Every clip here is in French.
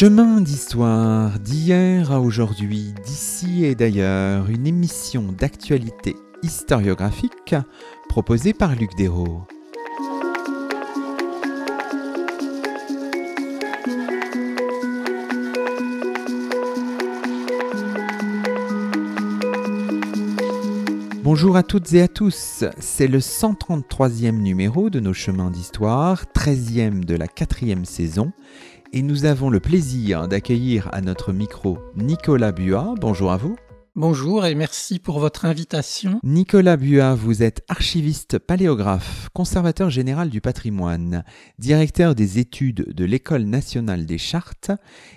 Chemin d'histoire d'hier à aujourd'hui, d'ici et d'ailleurs, une émission d'actualité historiographique proposée par Luc Dérault. Bonjour à toutes et à tous, c'est le 133e numéro de nos chemins d'histoire, 13e de la quatrième saison, et nous avons le plaisir d'accueillir à notre micro Nicolas Buat. Bonjour à vous. Bonjour et merci pour votre invitation. Nicolas Buat, vous êtes archiviste paléographe, conservateur général du patrimoine, directeur des études de l'École nationale des chartes,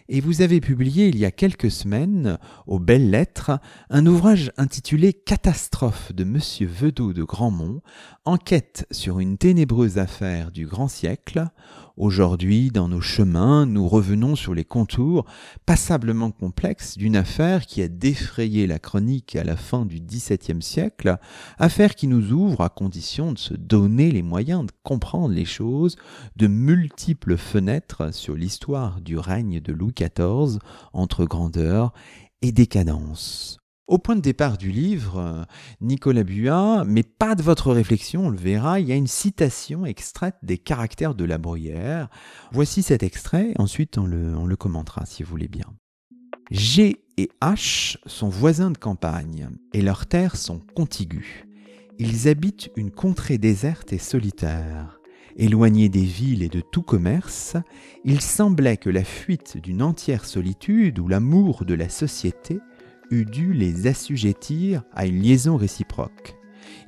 et vous avez publié il y a quelques semaines, aux belles lettres, un ouvrage intitulé Catastrophe de Monsieur Vedot de Grandmont, enquête sur une ténébreuse affaire du grand siècle, Aujourd'hui, dans nos chemins, nous revenons sur les contours passablement complexes d'une affaire qui a défrayé la chronique à la fin du XVIIe siècle, affaire qui nous ouvre à condition de se donner les moyens de comprendre les choses, de multiples fenêtres sur l'histoire du règne de Louis XIV entre grandeur et décadence. Au point de départ du livre, euh, Nicolas Buat, mais pas de votre réflexion, on le verra, il y a une citation extraite des caractères de la bruyère. Voici cet extrait, ensuite on le, commentera si vous voulez bien. G et H sont voisins de campagne, et leurs terres sont contiguës. Ils habitent une contrée déserte et solitaire. Éloignés des villes et de tout commerce, il semblait que la fuite d'une entière solitude ou l'amour de la société dû les assujettir à une liaison réciproque.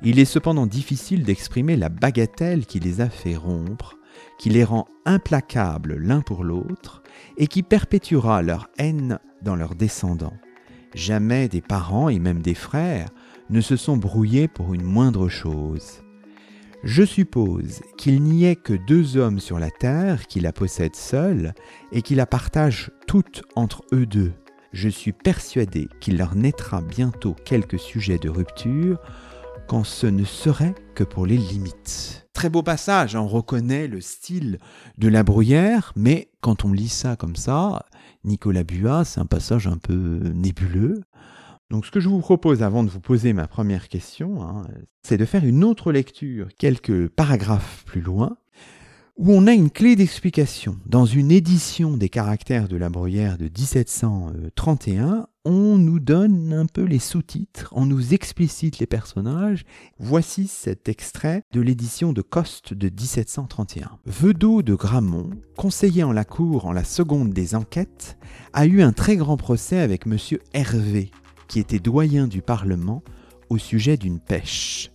Il est cependant difficile d'exprimer la bagatelle qui les a fait rompre, qui les rend implacables l'un pour l'autre, et qui perpétuera leur haine dans leurs descendants. Jamais des parents et même des frères ne se sont brouillés pour une moindre chose. Je suppose qu'il n'y ait que deux hommes sur la terre qui la possèdent seuls et qui la partagent toute entre eux deux, je suis persuadé qu'il leur naîtra bientôt quelques sujets de rupture, quand ce ne serait que pour les limites. Très beau passage, on reconnaît le style de la bruyère, mais quand on lit ça comme ça, Nicolas Buat, c'est un passage un peu nébuleux. Donc ce que je vous propose avant de vous poser ma première question, hein, c'est de faire une autre lecture quelques paragraphes plus loin, où on a une clé d'explication. Dans une édition des caractères de la Bruyère de 1731, on nous donne un peu les sous-titres, on nous explicite les personnages. Voici cet extrait de l'édition de Coste de 1731. Vedot de Gramont, conseiller en la cour en la seconde des enquêtes, a eu un très grand procès avec M. Hervé, qui était doyen du Parlement, au sujet d'une pêche.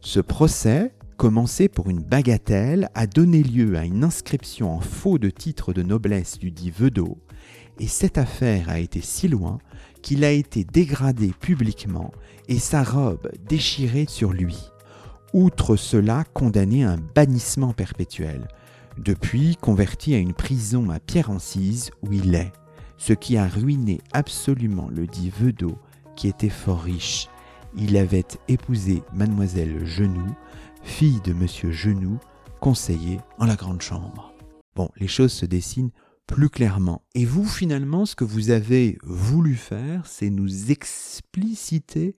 Ce procès commencé pour une bagatelle, a donné lieu à une inscription en faux de titre de noblesse du dit Vedot, et cette affaire a été si loin qu'il a été dégradé publiquement et sa robe déchirée sur lui. Outre cela, condamné à un bannissement perpétuel, depuis converti à une prison à Pierre-Encise où il est, ce qui a ruiné absolument le dit Vedot qui était fort riche. Il avait épousé mademoiselle Genoux, fille de Monsieur Genoux, conseiller en la grande chambre. Bon, les choses se dessinent plus clairement. Et vous, finalement, ce que vous avez voulu faire, c'est nous expliciter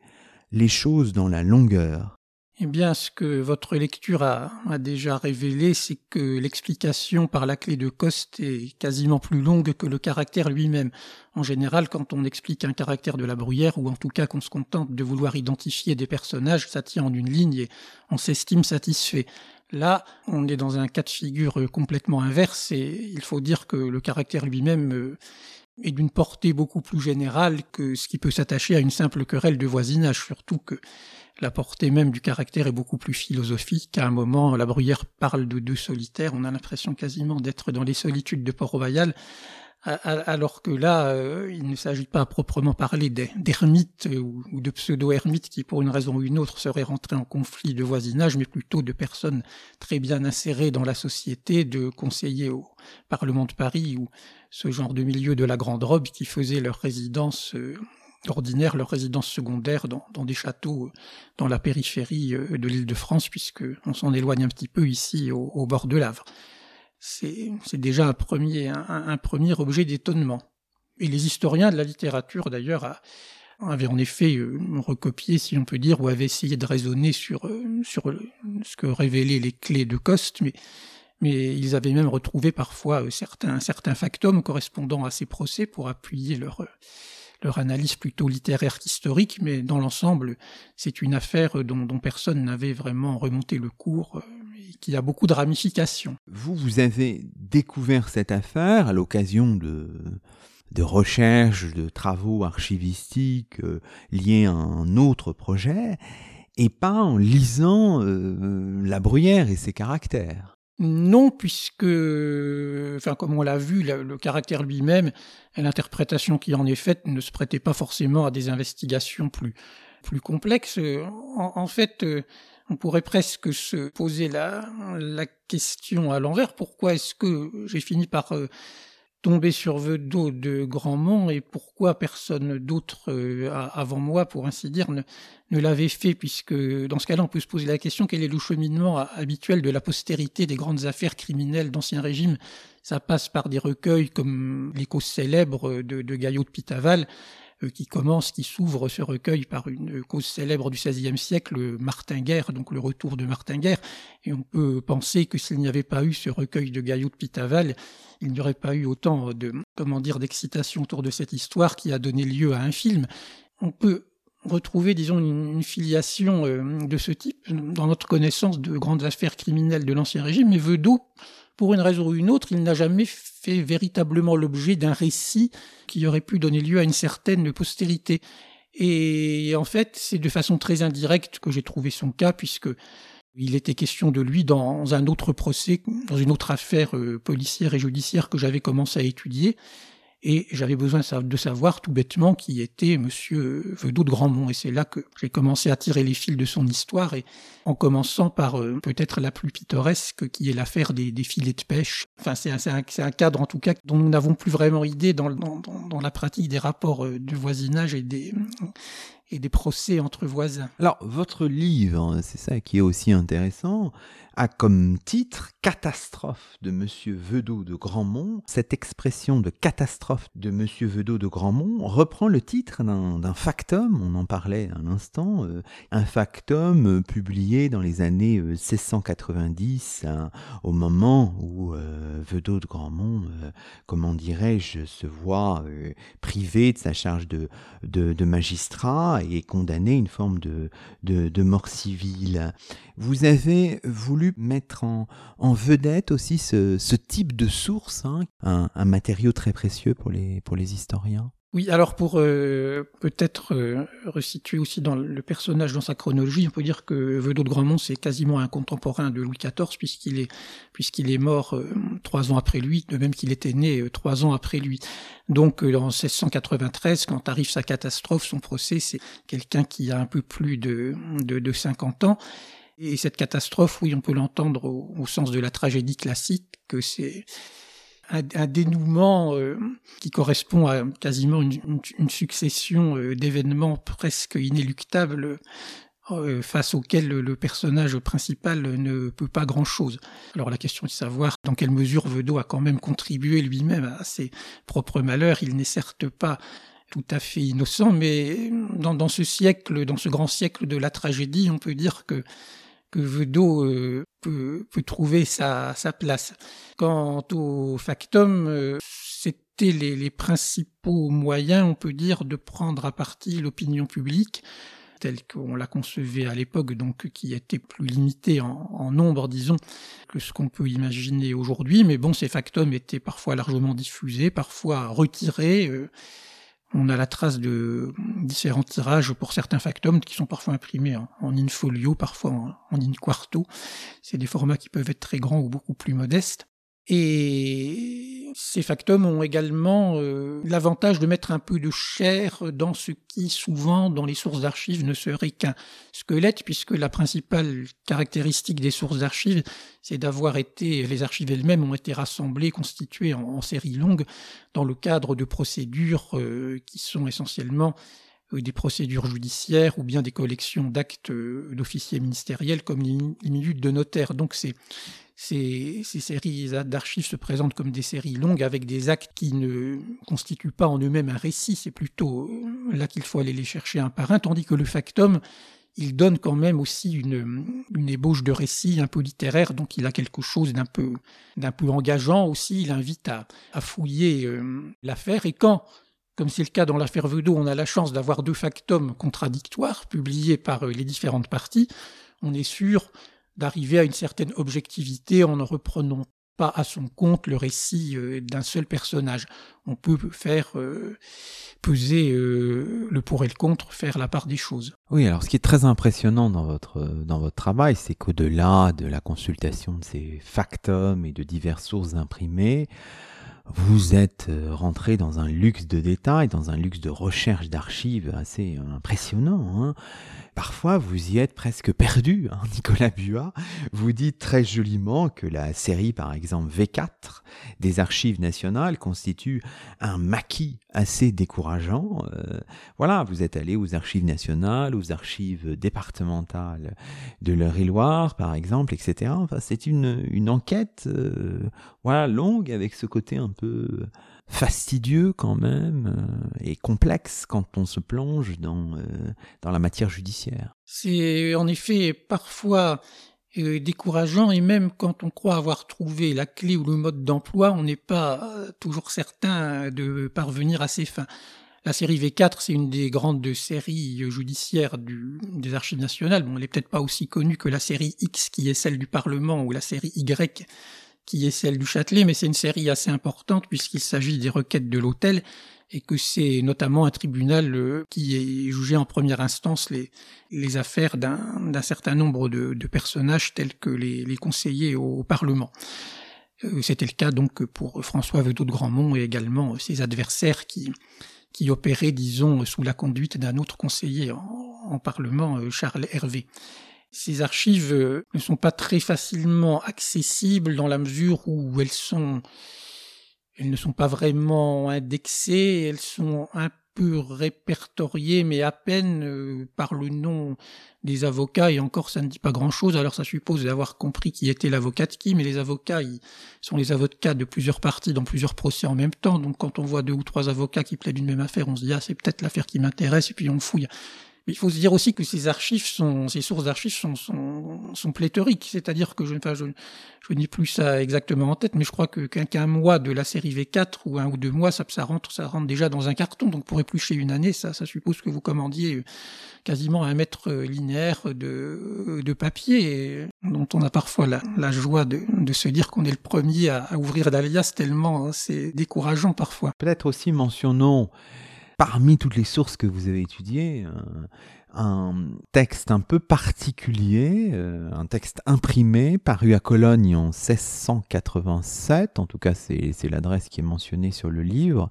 les choses dans la longueur. Eh bien, ce que votre lecture a, déjà révélé, c'est que l'explication par la clé de Coste est quasiment plus longue que le caractère lui-même. En général, quand on explique un caractère de la bruyère, ou en tout cas qu'on se contente de vouloir identifier des personnages, ça tient en une ligne et on s'estime satisfait. Là, on est dans un cas de figure complètement inverse et il faut dire que le caractère lui-même euh, est d'une portée beaucoup plus générale que ce qui peut s'attacher à une simple querelle de voisinage, surtout que la portée même du caractère est beaucoup plus philosophique. À un moment, la bruyère parle de deux solitaires. On a l'impression quasiment d'être dans les solitudes de Port-Royal, alors que là, euh, il ne s'agit pas à proprement parler d'ermites ou, de pseudo-ermites qui, pour une raison ou une autre, seraient rentrés en conflit de voisinage, mais plutôt de personnes très bien insérées dans la société, de conseillers au Parlement de Paris ou ce genre de milieu de la grande robe qui faisaient leur résidence euh, ordinaire leur résidence secondaire dans, des châteaux euh, dans la périphérie euh, de l'île de France, puisque on s'en éloigne un petit peu ici au, bord de l'Avre. c'est déjà un premier, objet d'étonnement. Et les historiens de la littérature, d'ailleurs, avaient en effet euh, recopié, si on peut dire, ou avaient essayé de raisonner sur, ce que révélaient les clés de Coste, mais, ils avaient même retrouvé parfois certains factums correspondant à ces procès pour appuyer leur, leur analyse plutôt littéraire qu'historique, mais dans l'ensemble, c'est une affaire dont, personne n'avait vraiment remonté le cours et qui a beaucoup de ramifications. Vous, vous avez découvert cette affaire à l'occasion de, de recherches, de travaux archivistiques euh, liés à un autre projet, et pas en lisant euh, La Bruyère et ses caractères. Non, puisque, enfin, comme on l'a vu, le, caractère lui-même et l'interprétation qui en est faite ne se prêtait pas forcément à des investigations plus, plus complexes. En, fait, euh, on pourrait presque se poser la, la question à l'envers. Pourquoi est-ce que j'ai fini par tombé sur Vedot de Grandmont et pourquoi personne d'autre euh, avant moi, pour ainsi dire, ne, l'avait fait, puisque dans ce cas-là, on peut se poser la question quel est le cheminement habituel de la postérité des grandes affaires criminelles d'Ancien Régime? Ça passe par des recueils comme les causes célèbres de, de Gaillot de Pitaval, qui commence, qui s'ouvre ce recueil par une cause célèbre du XVIe siècle, Martinguerre, donc le retour de Martinguerre. Et on peut penser que s'il n'y avait pas eu ce recueil de Gaillot de Pitaval, il n'y aurait pas eu autant de, comment dire, d'excitation autour de cette histoire qui a donné lieu à un film. On peut retrouver, disons, une, filiation euh, de ce type dans notre connaissance de grandes affaires criminelles de l'Ancien Régime, mais Vedot pour une raison ou une autre, il n'a jamais fait véritablement l'objet d'un récit qui aurait pu donner lieu à une certaine postérité. Et en fait, c'est de façon très indirecte que j'ai trouvé son cas, puisque il était question de lui dans un autre procès, dans une autre affaire euh, policière et judiciaire que j'avais commencé à étudier et j'avais besoin de savoir tout bêtement qui était Monsieur Vedot de Grandmont. Et c'est là que j'ai commencé à tirer les fils de son histoire, et en commençant par euh, peut-être la plus pittoresque, qui est l'affaire des, filets de pêche. Enfin, c'est un, cadre en tout cas dont nous n'avons plus vraiment idée dans, la pratique des rapports euh, de voisinage et des, et des procès entre voisins. Alors, votre livre, c'est ça qui est aussi intéressant, a comme titre Catastrophe de Monsieur Vedot de Grandmont. Cette expression de catastrophe de Monsieur Vedot de Grandmont reprend le titre d'un factum, on en parlait un instant, euh, un factum euh, publié dans les années 1690, euh, au moment où Vedot de Grandmont, comment dirais-je, se voit privé de sa charge de, magistrat et condamné à une forme de, de, de mort civile. Vous avez voulu mettre en, en vedette aussi ce, ce, type de source, hein, un, un, matériau très précieux pour les, pour les historiens? Oui, alors pour euh, peut-être euh, resituer aussi dans le personnage dans sa chronologie, on peut dire que Vedot de Grandmont c'est quasiment un contemporain de Louis XIV puisqu'il est puisqu'il est mort euh, trois ans après lui, de même qu'il était né trois ans après lui. Donc en 1693, quand arrive sa catastrophe, son procès, c'est quelqu'un qui a un peu plus de, de, de 50 ans et cette catastrophe, oui, on peut l'entendre au, sens de la tragédie classique, que c'est un, dénouement euh, qui correspond à quasiment une, succession euh, d'événements presque inéluctables euh, face auxquels le, personnage principal ne peut pas grand-chose. Alors la question est de savoir dans quelle mesure Vedot a quand même contribué lui-même à ses propres malheurs. Il n'est certes pas tout à fait innocent, mais dans, ce siècle, dans ce grand siècle de la tragédie, on peut dire que que Vedot euh, peut, peut, trouver sa, sa, place. Quant au factum, euh, c'était les, les, principaux moyens, on peut dire, de prendre à partie l'opinion publique telle qu'on la concevait à l'époque, donc qui était plus limitée en, en nombre, disons, que ce qu'on peut imaginer aujourd'hui. Mais bon, ces factums étaient parfois largement diffusés, parfois retirés. Euh, on a la trace de différents tirages pour certains factums qui sont parfois imprimés en, in infolio, parfois en, en in quarto. C'est des formats qui peuvent être très grands ou beaucoup plus modestes. Et ces factums ont également euh, l'avantage de mettre un peu de chair dans ce qui souvent dans les sources d'archives ne serait qu'un squelette, puisque la principale caractéristique des sources d'archives, c'est d'avoir été, les archives elles-mêmes ont été rassemblées, constituées en, séries longues, dans le cadre de procédures euh, qui sont essentiellement des procédures judiciaires ou bien des collections d'actes d'officiers ministériels comme les, minutes de notaire. Donc ces, ces, séries d'archives se présentent comme des séries longues avec des actes qui ne constituent pas en eux-mêmes un récit, c'est plutôt là qu'il faut aller les chercher un par un, tandis que le factum, il donne quand même aussi une, une ébauche de récit un peu littéraire, donc il a quelque chose d'un peu, d'un peu engageant aussi, il invite à, fouiller euh, l'affaire, et quand, comme c'est le cas dans l'affaire Vedot, on a la chance d'avoir deux factums contradictoires publiés par euh, les différentes parties, on est sûr d'arriver à une certaine objectivité en ne reprenant pas à son compte le récit euh, d'un seul personnage. On peut faire euh, peser le pour et le contre, faire la part des choses. Oui, alors ce qui est très impressionnant dans votre, dans votre travail, c'est qu'au-delà de la consultation de ces factums et de diverses sources imprimées, vous êtes rentré dans un luxe de détails, dans un luxe de recherche d'archives assez impressionnant. Hein Parfois, vous y êtes presque perdu, hein, Nicolas Buat. Vous dites très joliment que la série, par exemple, V4 des archives nationales constitue un maquis assez décourageant. Euh, voilà, vous êtes allé aux archives nationales, aux archives départementales de l'Eure-et-Loire, par exemple, etc. Enfin, c'est une, une enquête, euh, voilà, longue avec ce côté un peu fastidieux quand même euh, et complexe quand on se plonge dans, euh, dans la matière judiciaire. C'est en effet parfois euh, décourageant et même quand on croit avoir trouvé la clé ou le mode d'emploi, on n'est pas toujours certain de parvenir à ses fins. La série V4, c'est une des grandes séries judiciaires des archives nationales. Bon, elle n'est peut-être pas aussi connue que la série X qui est celle du Parlement ou la série Y qui est celle du Châtelet, mais c'est une série assez importante puisqu'il s'agit des requêtes de l'hôtel et que c'est notamment un tribunal euh, qui est jugé en première instance les, affaires d'un certain nombre de, personnages tels que les, conseillers au, Parlement. Euh, c'était le cas donc pour François Vedot de Grandmont et également ses adversaires qui, opéraient, disons, sous la conduite d'un autre conseiller en, en Parlement, euh, Charles Hervé. Ces archives euh, ne sont pas très facilement accessibles dans la mesure où elles sont, elles ne sont pas vraiment indexées, elles sont un peu répertoriées, mais à peine euh, par le nom des avocats, et encore ça ne dit pas grand-chose, alors ça suppose d'avoir compris qui était l'avocat de qui, mais les avocats ils sont les avocats de plusieurs parties dans plusieurs procès en même temps, donc quand on voit deux ou trois avocats qui plaident une même affaire, on se dit ah c'est peut-être l'affaire qui m'intéresse, et puis on fouille. Il faut se dire aussi que ces archives sont, ces sources d'archives sont, sont, sont pléthoriques. C'est-à-dire que je, enfin, je, je n'ai plus ça exactement en tête, mais je crois que qu'un mois de la série V4 ou un ou deux mois, ça, ça rentre, ça rentre déjà dans un carton. Donc pour éplucher une année, ça, ça suppose que vous commandiez quasiment un mètre linéaire de, de papier, dont on a parfois la, la joie de, de se dire qu'on est le premier à, à ouvrir d'alias tellement hein, c'est décourageant parfois. Peut-être aussi mentionnons parmi toutes les sources que vous avez étudiées, euh, un texte un peu particulier, euh, un texte imprimé, paru à Cologne en 1687, en tout cas c'est l'adresse qui est mentionnée sur le livre.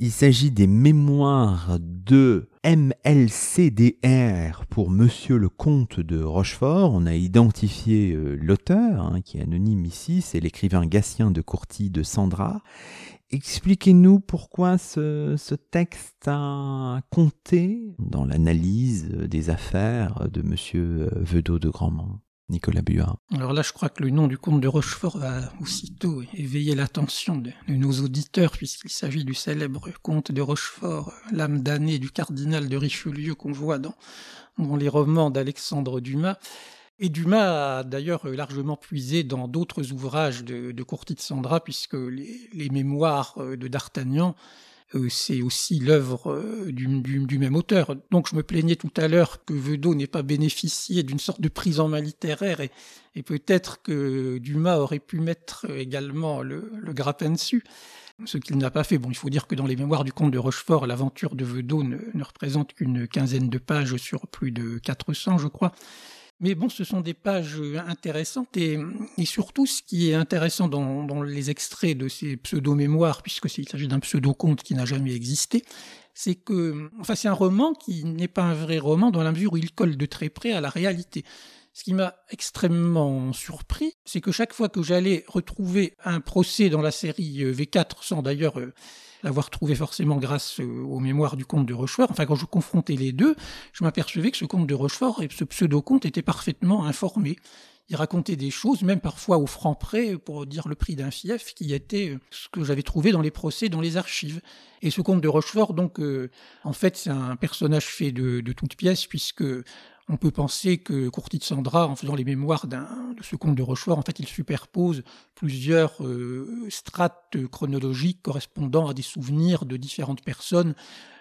Il s'agit des mémoires de MLCDR pour Monsieur le Comte de Rochefort. On a identifié euh, l'auteur, hein, qui est anonyme ici, c'est l'écrivain Gatien de Courty de Sandra. Expliquez-nous pourquoi ce, texte a compté dans l'analyse des affaires de Monsieur Vedot de Grandmont. Nicolas Buat. Alors là, je crois que le nom du comte de Rochefort va aussitôt éveiller l'attention de, nos auditeurs, puisqu'il s'agit du célèbre comte de Rochefort, l'âme damnée du cardinal de Richelieu qu'on voit dans les romans d'Alexandre Dumas. Et Dumas a d'ailleurs largement puisé dans d'autres ouvrages de, de Sandra, puisque les, mémoires euh, de D'Artagnan, euh, c'est aussi l'œuvre euh, du, même auteur. Donc je me plaignais tout à l'heure que Vedot n'ait pas bénéficié d'une sorte de prise en main littéraire, et, peut-être que Dumas aurait pu mettre également le, le grappin dessus ce qu'il n'a pas fait. Bon, il faut dire que dans les mémoires du comte de Rochefort, l'aventure de Vedot ne, ne représente qu'une quinzaine de pages sur plus de 400, je crois. Mais bon, ce sont des pages euh, intéressantes et, surtout ce qui est intéressant dans, dans les extraits de ces pseudo-mémoires, puisque s'il s'agit d'un pseudo-conte qui n'a jamais existé, c'est que, enfin, c'est un roman qui n'est pas un vrai roman dans la mesure où il colle de très près à la réalité. Ce qui m'a extrêmement surpris, c'est que chaque fois que j'allais retrouver un procès dans la série euh, V4, sans d'ailleurs euh, l'avoir trouvé forcément grâce euh, aux mémoires du comte de Rochefort, enfin quand je confrontais les deux, je m'apercevais que ce comte de Rochefort et ce pseudo-comte étaient parfaitement informés. Il racontait des choses, même parfois au franc près, pour dire le prix d'un fief, qui était euh, ce que j'avais trouvé dans les procès, dans les archives. Et ce comte de Rochefort, donc, euh, en fait, c'est un personnage fait de, de toutes pièces, puisque on peut penser que Courtis de Sandra, en faisant les mémoires de ce comte de Rochefort, en fait, il superpose plusieurs euh, strates chronologiques correspondant à des souvenirs de différentes personnes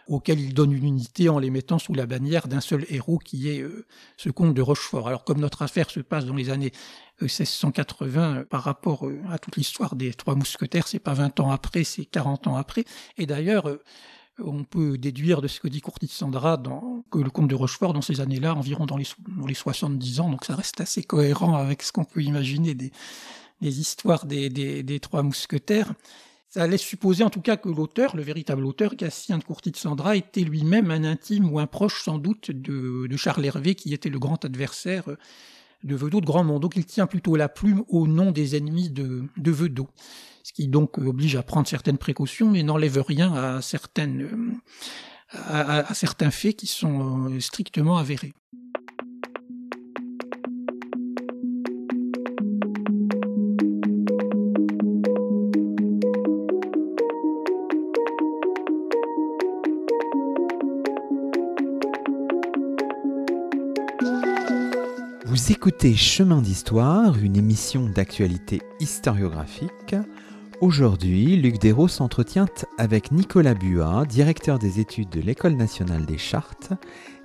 auxquelles il donne une unité en les mettant sous la bannière d'un seul héros qui est euh, ce comte de Rochefort. Alors comme notre affaire se passe dans les années 1680 euh, par rapport à toute l'histoire des Trois Mousquetaires, c'est pas 20 ans après, c'est 40 ans après. Et d'ailleurs, on peut déduire de ce que dit Courtis Sandra que le comte de Rochefort, dans ces années-là, environ dans les, dans les 70 ans, donc ça reste assez cohérent avec ce qu'on peut imaginer des, histoires des, trois mousquetaires. Ça laisse supposer en tout cas que l'auteur, le véritable auteur, Gatien de Courtis de Sandra, était lui-même un intime ou un proche sans doute de Charles Hervé, qui était le grand adversaire de Vedot de Grandmont. Donc il tient plutôt la plume au nom des ennemis de, de ce qui donc oblige à prendre certaines précautions, mais n'enlève rien à, certaines, à, certains faits qui sont euh, strictement avérés. Écoutez Chemin d'Histoire, une émission d'actualité historiographique. Aujourd'hui, Luc Dérault s'entretient avec Nicolas Buat, directeur des études de l'École nationale des chartes.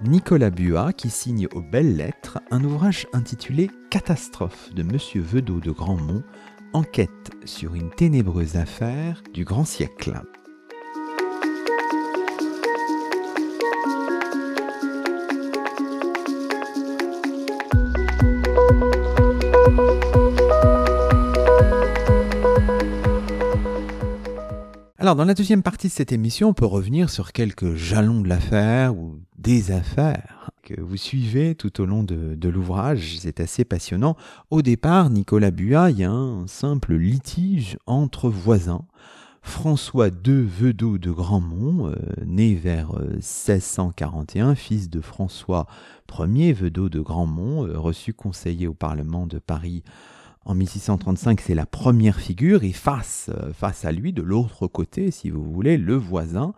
Nicolas Buat qui signe aux belles lettres un ouvrage intitulé Catastrophe de Monsieur Vedot de Grandmont, enquête sur une ténébreuse affaire du grand siècle. Alors, dans la deuxième partie de cette émission, on peut revenir sur quelques jalons de l'affaire ou des affaires que vous suivez tout au long de, l'ouvrage. C'est assez passionnant. Au départ, Nicolas Buat, il y a un simple litige entre voisins. François II Vedot de Grandmont, euh, né vers 1641, euh, fils de François Ier Vedot de Grandmont, euh, reçu conseiller au Parlement de Paris en 1635, c'est la première figure, et face, euh, face à lui, de l'autre côté, si vous voulez, le voisin,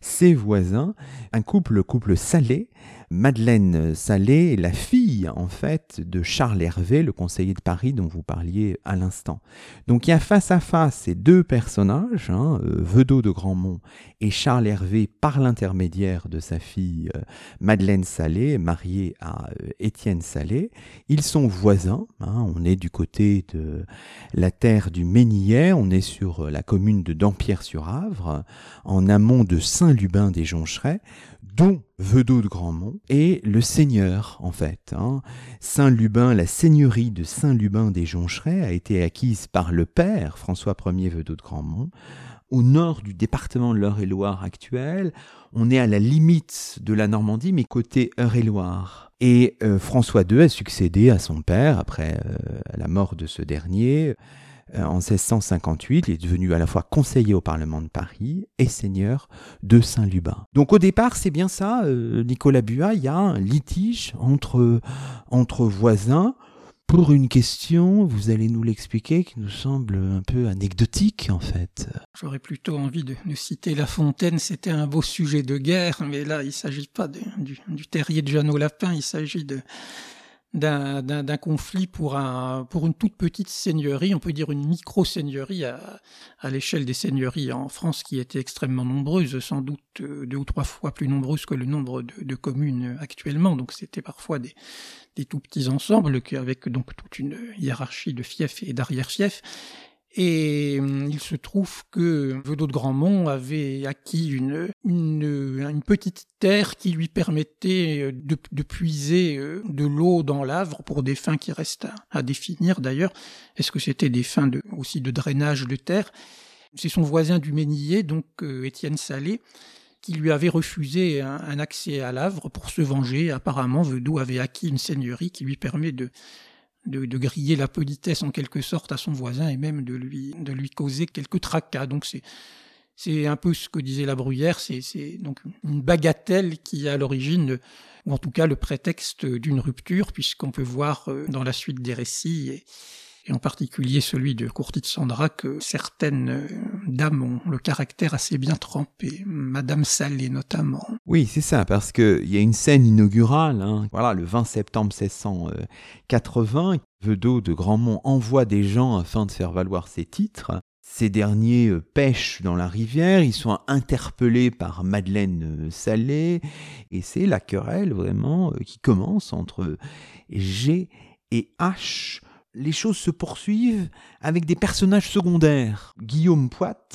ses voisins, un couple, couple salé, Madeleine Salé la fille, en fait, de Charles Hervé, le conseiller de Paris dont vous parliez à l'instant. Donc il y a face à face ces deux personnages, hein, euh, Vedot de Grandmont et Charles Hervé par l'intermédiaire de sa fille euh, Madeleine Salé, mariée à euh, Étienne Salé. Ils sont voisins, hein, on est du côté de la terre du Ménillet, on est sur la commune de Dampierre-sur-Avre, en amont de Saint-Lubin des Joncherets dont Vedot de Grandmont, et le seigneur, en fait. Hein. Saint-Lubin, la seigneurie de Saint-Lubin des Joncherets a été acquise par le père, François Ier Vedot de Grandmont, au nord du département de l'Eure-et-Loire actuel. On est à la limite de la Normandie, mais côté Eure-et-Loire. Et euh, François II a succédé à son père après euh, la mort de ce dernier. Euh, en 1658, il est devenu à la fois conseiller au Parlement de Paris et seigneur de Saint-Lubin. Donc au départ, c'est bien ça, euh, Nicolas Buat, il y a un litige entre, entre voisins pour une question, vous allez nous l'expliquer, qui nous semble un peu anecdotique en fait. J'aurais plutôt envie de, citer La Fontaine, c'était un beau sujet de guerre, mais là il ne s'agit pas du, du, terrier de Jeannot Lapin, il s'agit de, d'un conflit pour, un, pour une toute petite seigneurie, on peut dire une micro-seigneurie à, à l'échelle des seigneuries en France qui étaient extrêmement nombreuses, sans doute euh, deux ou trois fois plus nombreuses que le nombre de, de communes actuellement. Donc c'était parfois des, des tout petits ensembles avec donc toute une hiérarchie de fiefs et d'arrière-fiefs. Et hum, il se trouve que Vedot de Grandmont avait acquis une, petite terre qui lui permettait euh, de, puiser euh, de l'eau dans l'Avre pour des fins qui restent à, définir d'ailleurs. Est-ce que c'était des fins aussi de drainage de terre? C'est son voisin du Ménillet, donc euh, Étienne Salé, qui lui avait refusé un, accès à l'Avre pour se venger. Apparemment, Vedot avait acquis une seigneurie qui lui permet de, de, griller la politesse en quelque sorte à son voisin et même de lui, de lui causer quelques tracas. Donc c'est c'est un peu ce que disait la Bruyère, c'est donc une bagatelle qui est à l'origine, ou en tout cas le prétexte d'une rupture, puisqu'on peut voir euh, dans la suite des récits, et, en particulier celui de Courti de Sandra, que certaines euh, dames ont le caractère assez bien trempé, Madame Salé notamment. Oui, c'est ça, parce qu'il y a une scène inaugurale, hein. voilà, le 20 septembre 1680, Vedot de Grandmont envoie des gens afin de faire valoir ses titres. Ces derniers euh, pêchent dans la rivière, ils sont interpellés par Madeleine euh, Salé, et c'est la querelle vraiment qui commence entre G et H. Les choses se poursuivent avec des personnages secondaires. Guillaume Poit,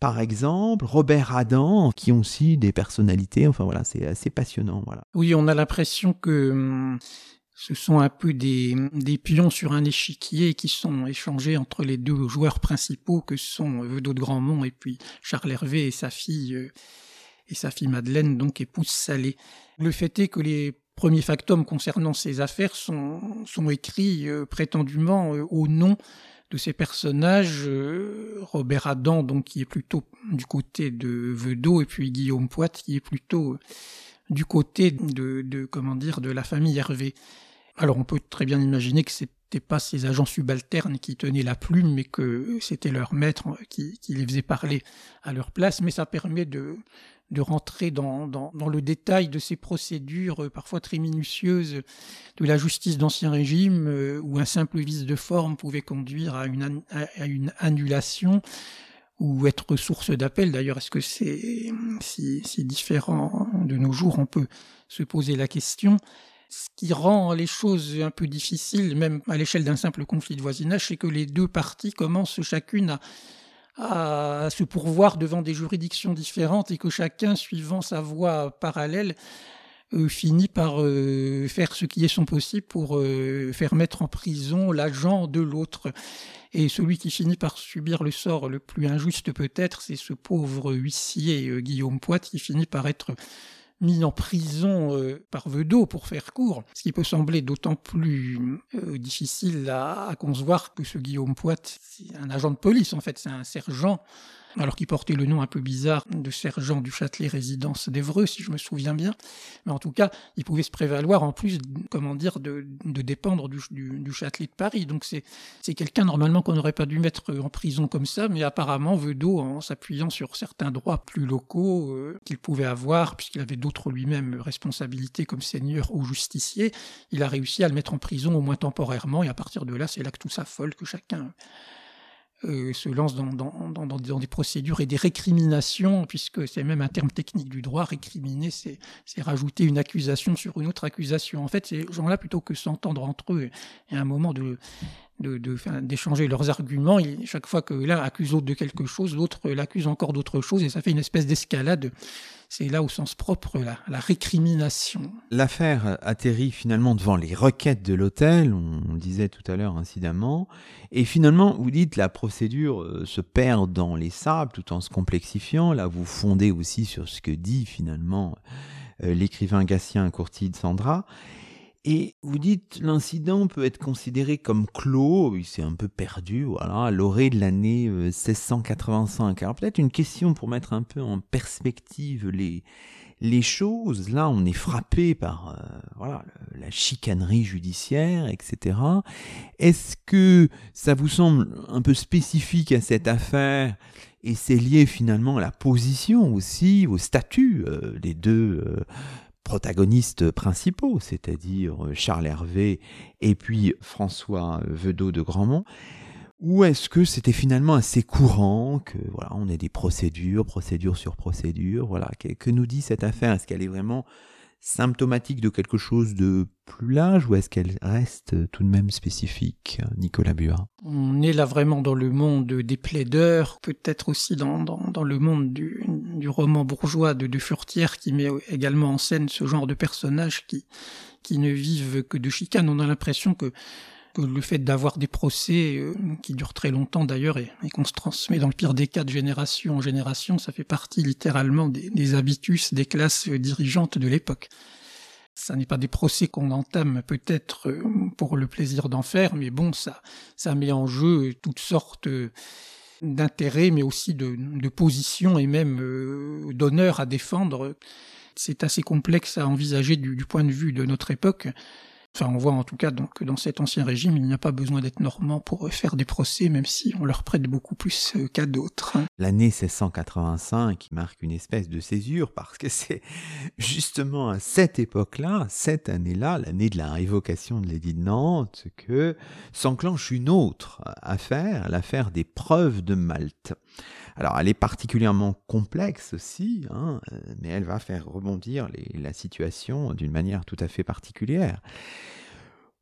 par exemple, Robert Adam, qui ont aussi des personnalités. Enfin voilà, c'est assez passionnant. Voilà. Oui, on a l'impression que hum, ce sont un peu des, pions sur un échiquier qui sont échangés entre les deux joueurs principaux que sont Vedot de Grandmont et puis Charles Hervé et sa fille euh, et sa fille Madeleine, donc épouse Salée. Le fait est que les premiers factums concernant ces affaires sont, écrits euh, prétendument euh, au nom de ces personnages, Robert Adam, donc qui est plutôt du côté de Vedot, et puis Guillaume Poit, qui est plutôt du côté de, de, comment dire de la famille Hervé. Alors on peut très bien imaginer que c'était pas ces agents subalternes qui tenaient la plume, mais que c'était leur maître qui, les faisait parler à leur place, mais ça permet de, de rentrer dans, dans, le détail de ces procédures euh, parfois très minutieuses de la justice d'Ancien Régime, euh, où un simple vice de forme pouvait conduire à une, à une annulation ou être source d'appel. D'ailleurs, est-ce que c'est si, si différent de nos jours On peut se poser la question. Ce qui rend les choses un peu difficiles, même à l'échelle d'un simple conflit de voisinage, c'est que les deux parties commencent chacune à, se pourvoir devant des juridictions différentes et que chacun, suivant sa voie parallèle, euh, finit par euh, faire ce qui est son possible pour euh, faire mettre en prison l'agent de l'autre. Et celui qui finit par subir le sort le plus injuste peut-être, c'est ce pauvre huissier Guillaume Poit qui finit par être mis en prison euh, par Vedot pour faire court, ce qui peut sembler d'autant plus euh, difficile à, à, concevoir que ce Guillaume Poit, c'est un agent de police en fait, c'est un sergent alors qu'il portait le nom un peu bizarre de sergent du Châtelet résidence d'Evreux, si je me souviens bien. Mais en tout cas, il pouvait se prévaloir en plus, comment dire, de, dépendre du, Châtelet de Paris. Donc c'est, quelqu'un normalement qu'on n'aurait pas dû mettre en prison comme ça, mais apparemment Vedot, en s'appuyant sur certains droits plus locaux euh, qu'il pouvait avoir, puisqu'il avait d'autres lui-même responsabilités comme seigneur ou justicier, il a réussi à le mettre en prison au moins temporairement, et à partir de là, c'est là que tout s'affole, que chacun se lance dans, dans, des procédures et des récriminations, puisque c'est même un terme technique du droit, récriminer, c'est rajouter une accusation sur une autre accusation. En fait, ces gens-là, plutôt que s'entendre entre eux, il y un moment de d'échanger de, leurs arguments. chaque fois que l'un accuse l'autre de quelque chose, l'autre l'accuse encore d'autre chose, et ça fait une espèce d'escalade c'est là au sens propre la, récrimination. L'affaire atterrit finalement devant les requêtes de l'hôtel, on disait tout à l'heure incidemment, et finalement vous dites la procédure euh, se perd dans les sables tout en se complexifiant, là vous fondez aussi sur ce que dit finalement euh, l'écrivain Gatien Courti de Sandra, et vous dites, l'incident peut être considéré comme clos, il s'est un peu perdu, voilà, à l'orée de l'année 1685. Euh, Alors peut-être une question pour mettre un peu en perspective les, choses. Là, on est frappé par euh, voilà, la chicanerie judiciaire, etc. Est-ce que ça vous semble un peu spécifique à cette affaire? Et c'est lié finalement à la position aussi, au statut euh, des deux protagonistes principaux, c'est-à-dire euh, Charles Hervé et puis François Vedot de Grandmont, ou est-ce que c'était finalement assez courant que voilà, on ait des procédures, procédure sur procédure, voilà, que nous dit cette affaire? Est-ce qu'elle est vraiment symptomatique de quelque chose de plus large ou est-ce qu'elle reste tout de même spécifique, Nicolas Buat On est là vraiment dans le monde des plaideurs, peut-être aussi dans, dans, le monde du, du, roman bourgeois de, de Furtière qui met également en scène ce genre de personnages qui, qui ne vivent que de chicane. On a l'impression que le fait d'avoir des procès euh, qui durent très longtemps d'ailleurs et, qu'on se transmet dans le pire des cas de génération en génération, ça fait partie littéralement des, habitus des classes dirigeantes de l'époque. Ça n'est pas des procès qu'on entame peut-être euh, pour le plaisir d'en faire, mais bon, ça, ça met en jeu toutes sortes d'intérêts, mais aussi de, de positions et même euh, d'honneur à défendre. C'est assez complexe à envisager du point de vue de notre époque. Enfin, on voit en tout cas donc que dans cet ancien régime, il n'y a pas besoin d'être normand pour faire des procès, même si on leur prête beaucoup plus euh, qu'à d'autres. L'année 1685 marque une espèce de césure parce que c'est justement à cette époque-là, cette année-là, l'année de la révocation de l'édit de Nantes, que s'enclenche une autre affaire, l'affaire des preuves de Malte. Alors, elle est particulièrement complexe aussi, hein, mais elle va faire rebondir la situation d'une manière tout à fait particulière.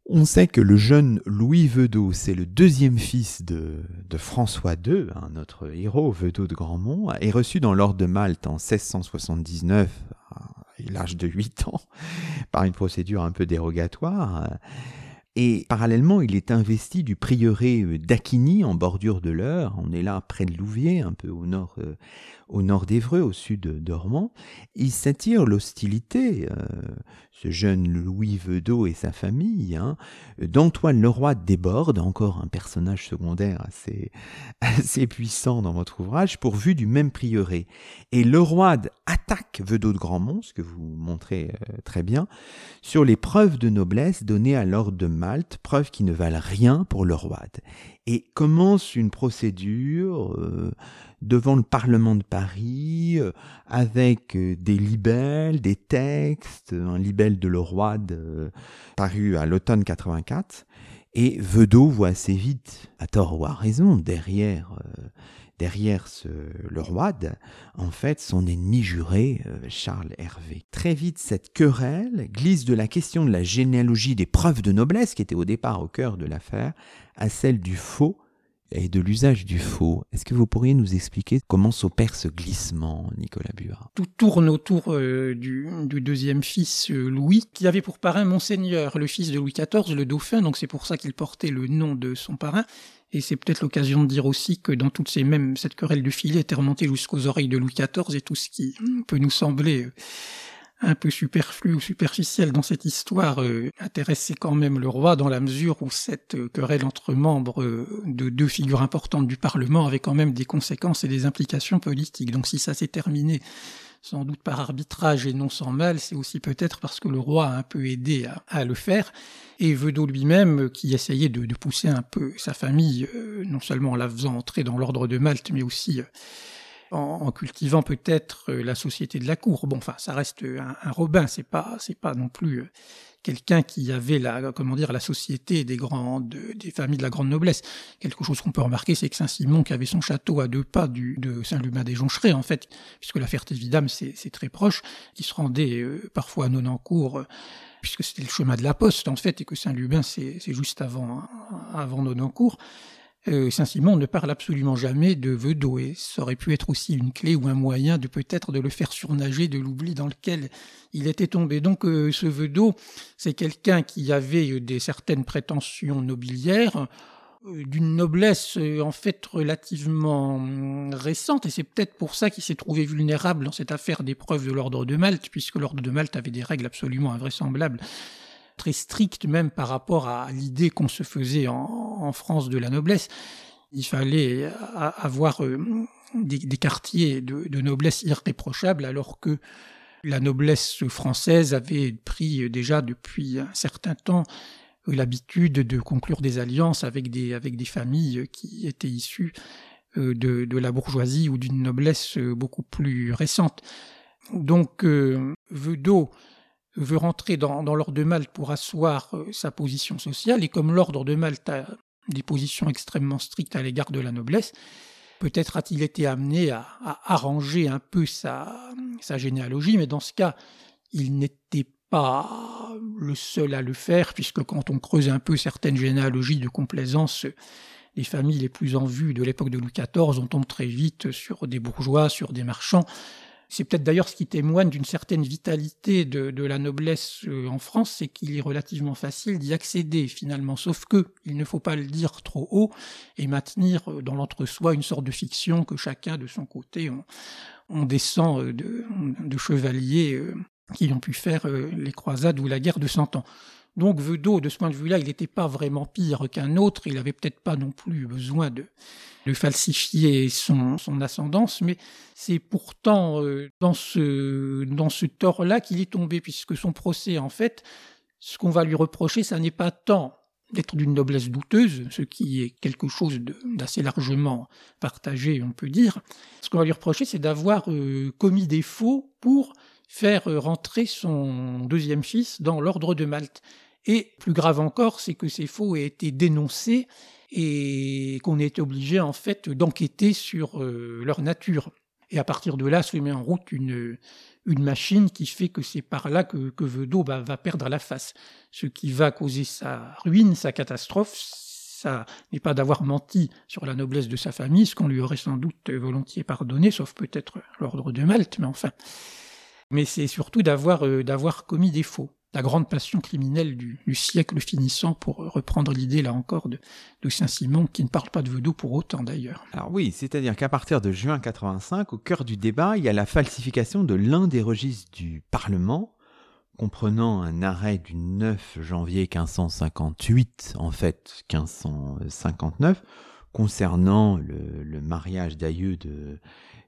On sait que le jeune Louis Vedot, c'est le deuxième fils de, François II, hein, notre héros Vedot de Grandmont, est reçu dans l'ordre de Malte en 1679, à l'âge de 8 ans, par une procédure un peu dérogatoire. Et parallèlement, il est investi du prieuré euh, d'Aquigny en bordure de l'Eure. On est là près de Louviers, un peu au nord, euh, au nord d'Evreux, au sud d'Ormont. Il s'attire l'hostilité, euh, ce jeune Louis Vedot et sa famille, hein, d'Antoine Leroy déborde, encore un personnage secondaire assez, puissant dans votre ouvrage, pourvu du même prieuré. Et Leroy attaque Vedot de Grandmont, ce que vous montrez très bien, sur les preuves de noblesse données à l'ordre de Malte, preuves qui ne valent rien pour le roi. Et commence une procédure euh, devant le Parlement de Paris euh, avec euh, des libelles, des textes, un libelle de roi paru à l'automne 84. Et Vedot voit assez vite, à tort ou à raison, derrière derrière ce, le roi, en fait, son ennemi juré, euh, Charles Hervé. Très vite, cette querelle glisse de la question de la généalogie des preuves de noblesse, qui était au départ au cœur de l'affaire, à celle du faux et de l'usage du faux. Est-ce que vous pourriez nous expliquer comment s'opère ce glissement, Nicolas Buard Tout tourne autour euh, du, deuxième fils, euh, Louis, qui avait pour parrain Monseigneur, le fils de Louis XIV, le dauphin, donc c'est pour ça qu'il portait le nom de son parrain. Et c'est peut-être l'occasion de dire aussi que dans toutes ces mêmes, cette querelle de filet était remontée jusqu'aux oreilles de Louis XIV et tout ce qui peut nous sembler euh, un peu superflu ou superficiel dans cette histoire euh, intéressait quand même le roi dans la mesure où cette euh, querelle entre membres de deux figures importantes du Parlement avait quand même des conséquences et des implications politiques. Donc si ça s'est terminé sans doute par arbitrage et non sans mal, c'est aussi peut-être parce que le roi a un peu aidé à, le faire, et Vedot lui-même, euh, qui essayait de, pousser un peu sa famille, euh, non seulement en la faisant entrer dans l'ordre de Malte, mais aussi euh, en, cultivant peut-être la société de la cour. Bon, enfin, ça reste un, un Robin, c'est pas, c'est pas non plus quelqu'un qui avait la, comment dire, la société des grandes, des familles de la grande noblesse. Quelque chose qu'on peut remarquer, c'est que Saint-Simon, qui avait son château à deux pas du, de Saint-Lubin des Joncherets, en fait, puisque la Ferté-Vidame, c'est très proche, qui se rendait euh, parfois à Nonancourt, euh, puisque c'était le chemin de la poste, en fait, et que Saint-Lubin, c'est juste avant, avant Nonancourt. Euh, Saint-Simon ne parle absolument jamais de Vedot et ça aurait pu être aussi une clé ou un moyen de peut-être de le faire surnager de l'oubli dans lequel il était tombé. Donc euh, ce Vedot, c'est quelqu'un qui avait euh, des certaines prétentions nobiliaires, d'une noblesse en fait relativement hum, récente, et c'est peut-être pour ça qu'il s'est trouvé vulnérable dans cette affaire des preuves de l'ordre de Malte, puisque l'ordre de Malte avait des règles absolument invraisemblables très stricte même par rapport à l'idée qu'on se faisait en, France de la noblesse. Il fallait avoir euh, des, quartiers de, noblesse irréprochables alors que la noblesse française avait pris déjà depuis un certain temps l'habitude de conclure des alliances avec des, avec des familles qui étaient issues euh, de, de la bourgeoisie ou d'une noblesse beaucoup plus récente. Donc, euh, Vedot veut rentrer dans, l'ordre de Malte pour asseoir euh, sa position sociale, et comme l'ordre de Malte a des positions extrêmement strictes à l'égard de la noblesse, peut-être a-t-il été amené à, arranger un peu sa, sa généalogie, mais dans ce cas, il n'était pas le seul à le faire, puisque quand on creuse un peu certaines généalogies de complaisance, les familles les plus en vue de l'époque de Louis XIV, on tombe très vite sur des bourgeois, sur des marchands, C'est peut-être d'ailleurs ce qui témoigne d'une certaine vitalité de, la noblesse euh, en France, c'est qu'il est relativement facile d'y accéder finalement, sauf que il ne faut pas le dire trop haut et maintenir euh, dans l'entre-soi une sorte de fiction que chacun de son côté on, descend euh, de, de, chevaliers qui ont pu faire les croisades ou la guerre de Cent Ans. Donc Vedot, de ce point de vue-là, il n'était pas vraiment pire qu'un autre, il n'avait peut-être pas non plus besoin de, de falsifier son, ascendance, mais c'est pourtant euh, dans ce, dans ce tort-là qu'il est tombé, puisque son procès, en fait, ce qu'on va lui reprocher, ça n'est pas tant d'être d'une noblesse douteuse, ce qui est quelque chose d'assez largement partagé, on peut dire. Ce qu'on va lui reprocher, c'est d'avoir euh, commis des faux pour faire rentrer son deuxième fils dans l'ordre de Malte. Et plus grave encore, c'est que ces faux aient été dénoncés et qu'on été obligé en fait d'enquêter sur euh, leur nature. Et à partir de là se met en route une, une machine qui fait que c'est par là que, que Vedot va perdre la face. Ce qui va causer sa ruine, sa catastrophe, ça n'est pas d'avoir menti sur la noblesse de sa famille, ce qu'on lui aurait sans doute volontiers pardonné, sauf peut-être l'ordre de Malte, mais enfin. Mais c'est surtout d'avoir euh, d'avoir commis des faux la grande passion criminelle du, siècle finissant, pour reprendre l'idée là encore de, Saint-Simon, qui ne parle pas de Vedot pour autant d'ailleurs. Alors oui, c'est-à-dire qu'à partir de juin 85, au cœur du débat, il y a la falsification de l'un des registres du Parlement, comprenant un arrêt du 9 janvier 1558, en fait 1559, concernant le, mariage d'aïeux de,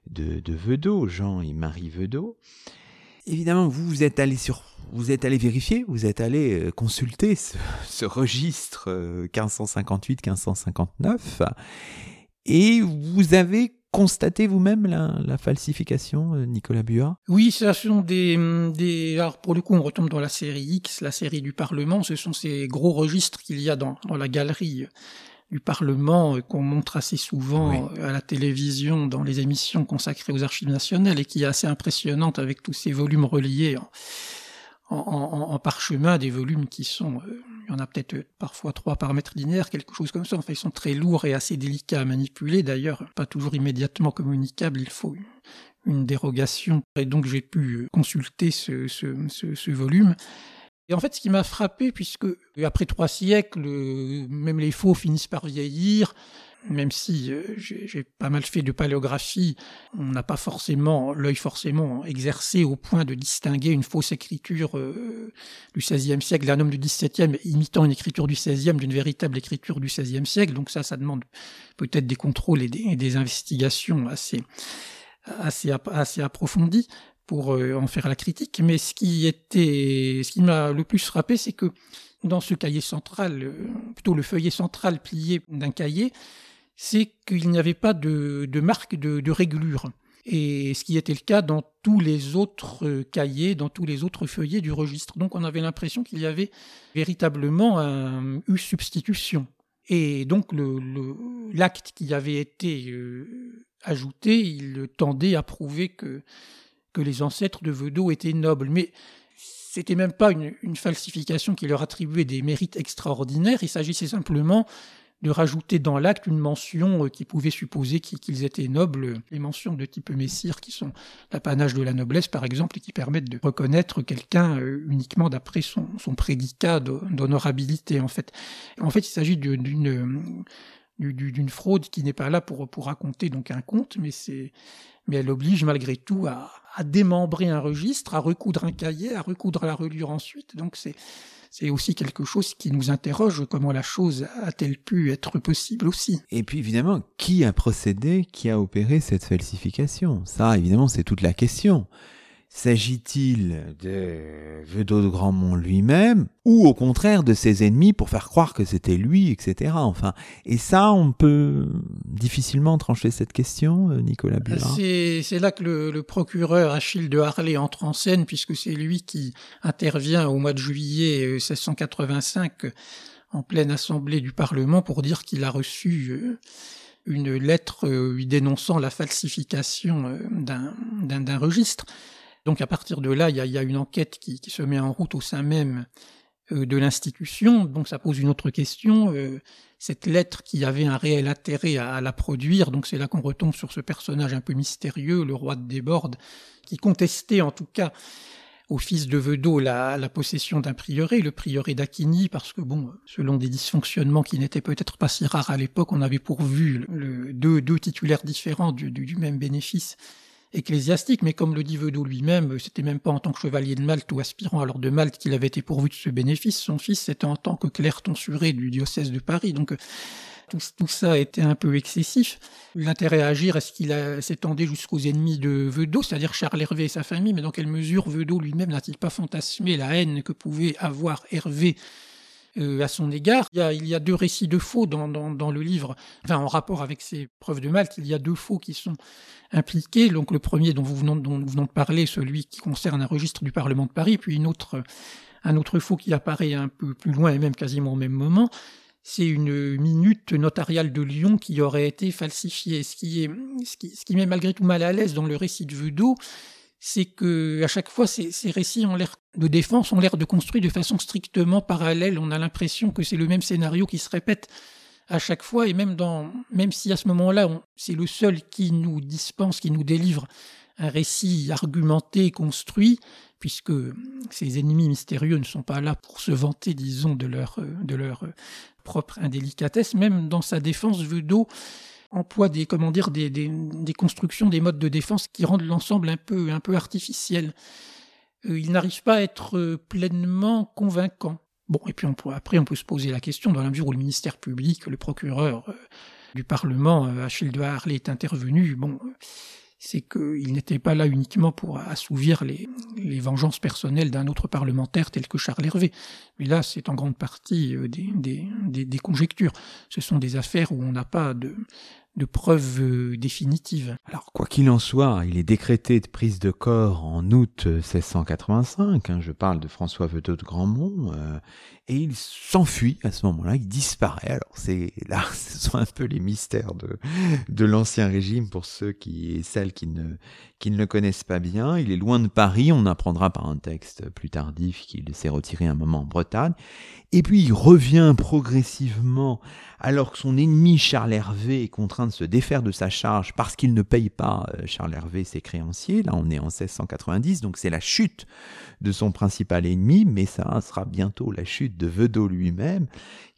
de, Jean et Marie Vedot évidemment, vous êtes allé sur, vous êtes allé vérifier, vous êtes allé euh, consulter ce, registre 1558-1559, euh, et vous avez constaté vous-même la, falsification, euh, Nicolas Buat Oui, ce sont des, des... Alors pour le coup, on retombe dans la série X, la série du Parlement. Ce sont ces gros registres qu'il y a dans la galerie du Parlement euh, qu'on montre assez souvent euh, à la télévision dans les émissions consacrées aux archives nationales et qui est assez impressionnante avec tous ces volumes reliés en, parchemin, des volumes qui sont, euh, il y en a peut-être parfois trois par mètre linéaire, quelque chose comme ça. Enfin, ils sont très lourds et assez délicats à manipuler. D'ailleurs, pas toujours immédiatement communicables. Il faut une dérogation. Et donc, j'ai pu consulter ce, ce volume. Et en fait, ce qui m'a frappé, puisque après trois siècles, même les faux finissent par vieillir, même si euh, j'ai pas mal fait de paléographie, on n'a pas forcément l'œil forcément exercé au point de distinguer une fausse écriture euh, du XVIe siècle d'un homme du XVIIe imitant une écriture du XVIe d'une véritable écriture du XVIe siècle. Donc ça, ça demande peut-être des contrôles et des, investigations assez assez, assez approfondies pour euh, en faire la critique, mais ce qui était, ce qui m'a le plus frappé, c'est que dans ce cahier central, euh, plutôt le feuillet central plié d'un cahier, c'est qu'il n'y avait pas de, de marque de, de, régulure. Et ce qui était le cas dans tous les autres euh, cahiers, dans tous les autres feuillets du registre. Donc on avait l'impression qu'il y avait véritablement un, substitution. Et donc l'acte le, qui avait été ajouté, il tendait à prouver que que les ancêtres de Vedot étaient nobles. Mais c'était même pas une, falsification qui leur attribuait des mérites extraordinaires, il s'agissait simplement de rajouter dans l'acte une mention euh, qui pouvait supposer qu'ils étaient nobles, les mentions de type messire qui sont l'apanage de la noblesse par exemple et qui permettent de reconnaître quelqu'un euh, uniquement d'après son, son prédicat d'honorabilité en fait. En fait, il s'agit d'une d'une fraude qui n'est pas là pour, pour raconter donc un conte, mais mais elle oblige malgré tout à, à démembrer un registre, à recoudre un cahier, à recoudre la reliure ensuite. Donc c'est aussi quelque chose qui nous interroge comment la chose a-t-elle pu être possible aussi. Et puis évidemment, qui a procédé, qui a opéré cette falsification? Ça, évidemment, c'est toute la question. S'agit-il de Vedot de Grandmont lui-même ou au contraire de ses ennemis pour faire croire que c'était lui, etc. Enfin, et ça, on peut difficilement trancher cette question, euh, Nicolas Bulat. C'est là que le, procureur Achille de Harlay entre en scène, puisque c'est lui qui intervient au mois de juillet 1685 euh, en pleine assemblée du Parlement pour dire qu'il a reçu euh, une lettre lui dénonçant la falsification d'un registre. Donc à partir de là, il y a, une enquête qui, se met en route au sein même euh, de l'institution. Donc ça pose une autre question. Euh, cette lettre qui avait un réel intérêt à, la produire, donc c'est là qu'on retombe sur ce personnage un peu mystérieux, le roi de Desbordes, qui contestait en tout cas au fils de Vedot la, la possession d'un prieuré, le prieuré d'Aquigny, parce que bon, selon des dysfonctionnements qui n'étaient peut-être pas si rares à l'époque, on avait pourvu le, deux, deux titulaires différents du même bénéfice ecclésiastique, mais comme le dit Vedot lui-même, c'était même pas en tant que chevalier de Malte ou aspirant à l'ordre de Malte qu'il avait été pourvu de ce bénéfice, son fils c'était en tant que clerc tonsuré du diocèse de Paris, donc tout, ça était un peu excessif. L'intérêt à agir, est-ce qu'il s'étendait jusqu'aux ennemis de Vedot, c'est-à-dire Charles Hervé et sa famille, mais dans quelle mesure Vedot lui-même n'a-t-il pas fantasmé la haine que pouvait avoir Hervé euh, à son égard. Il y, a, il y, a, deux récits de faux dans, dans, dans, le livre, enfin en rapport avec ces preuves de Malte, il y a deux faux qui sont impliqués. Donc le premier dont, vous venons, dont nous venons de parler, celui qui concerne un registre du Parlement de Paris, puis une autre, un autre faux qui apparaît un peu plus loin et même quasiment au même moment. C'est une minute notariale de Lyon qui aurait été falsifiée. Ce qui, est, ce qui, ce qui met malgré tout mal à l'aise dans le récit de Vedot, c'est que à chaque fois ces, récits ont l'air de défense ont l'air de construire de façon strictement parallèle. On a l'impression que c'est le même scénario qui se répète à chaque fois et même dans même si à ce moment-là c'est le seul qui nous dispense, qui nous délivre un récit argumenté, construit, puisque ces ennemis mystérieux ne sont pas là pour se vanter, disons, de leur, de leur propre indélicatesse. Même dans sa défense, Vedot emploie des comment dire des, des, constructions, des modes de défense qui rendent l'ensemble un peu un peu artificiel. Euh, il n'arrive pas à être euh, pleinement convaincant. Bon, et puis après on peut se poser la question dans la mesure où le ministère public, le procureur euh, du Parlement, Achille de Harley, est intervenu. Bon, c'est qu'il n'était pas là uniquement pour assouvir les, les vengeances personnelles d'un autre parlementaire tel que Charles Hervé. Mais là, c'est en grande partie des, des, des, des, conjectures. Ce sont des affaires où on n'a pas de, de preuves euh, définitives. Alors, quoi qu'il en soit, il est décrété de prise de corps en août 1685, hein, je parle de François Vedot de Grandmont, euh, et il s'enfuit à ce moment-là, il disparaît. Alors, c'est là, ce sont un peu les mystères de, de l'Ancien Régime pour ceux qui et celles qui ne, qui ne le connaissent pas bien. Il est loin de Paris, on apprendra par un texte plus tardif qu'il s'est retiré un moment en Bretagne, et puis il revient progressivement alors que son ennemi Charles Hervé est contraint de se défaire de sa charge parce qu'il ne paye pas euh, Charles Hervé ses créanciers. Là, on est en 1690, donc c'est la chute de son principal ennemi, mais ça sera bientôt la chute de Vedot lui-même,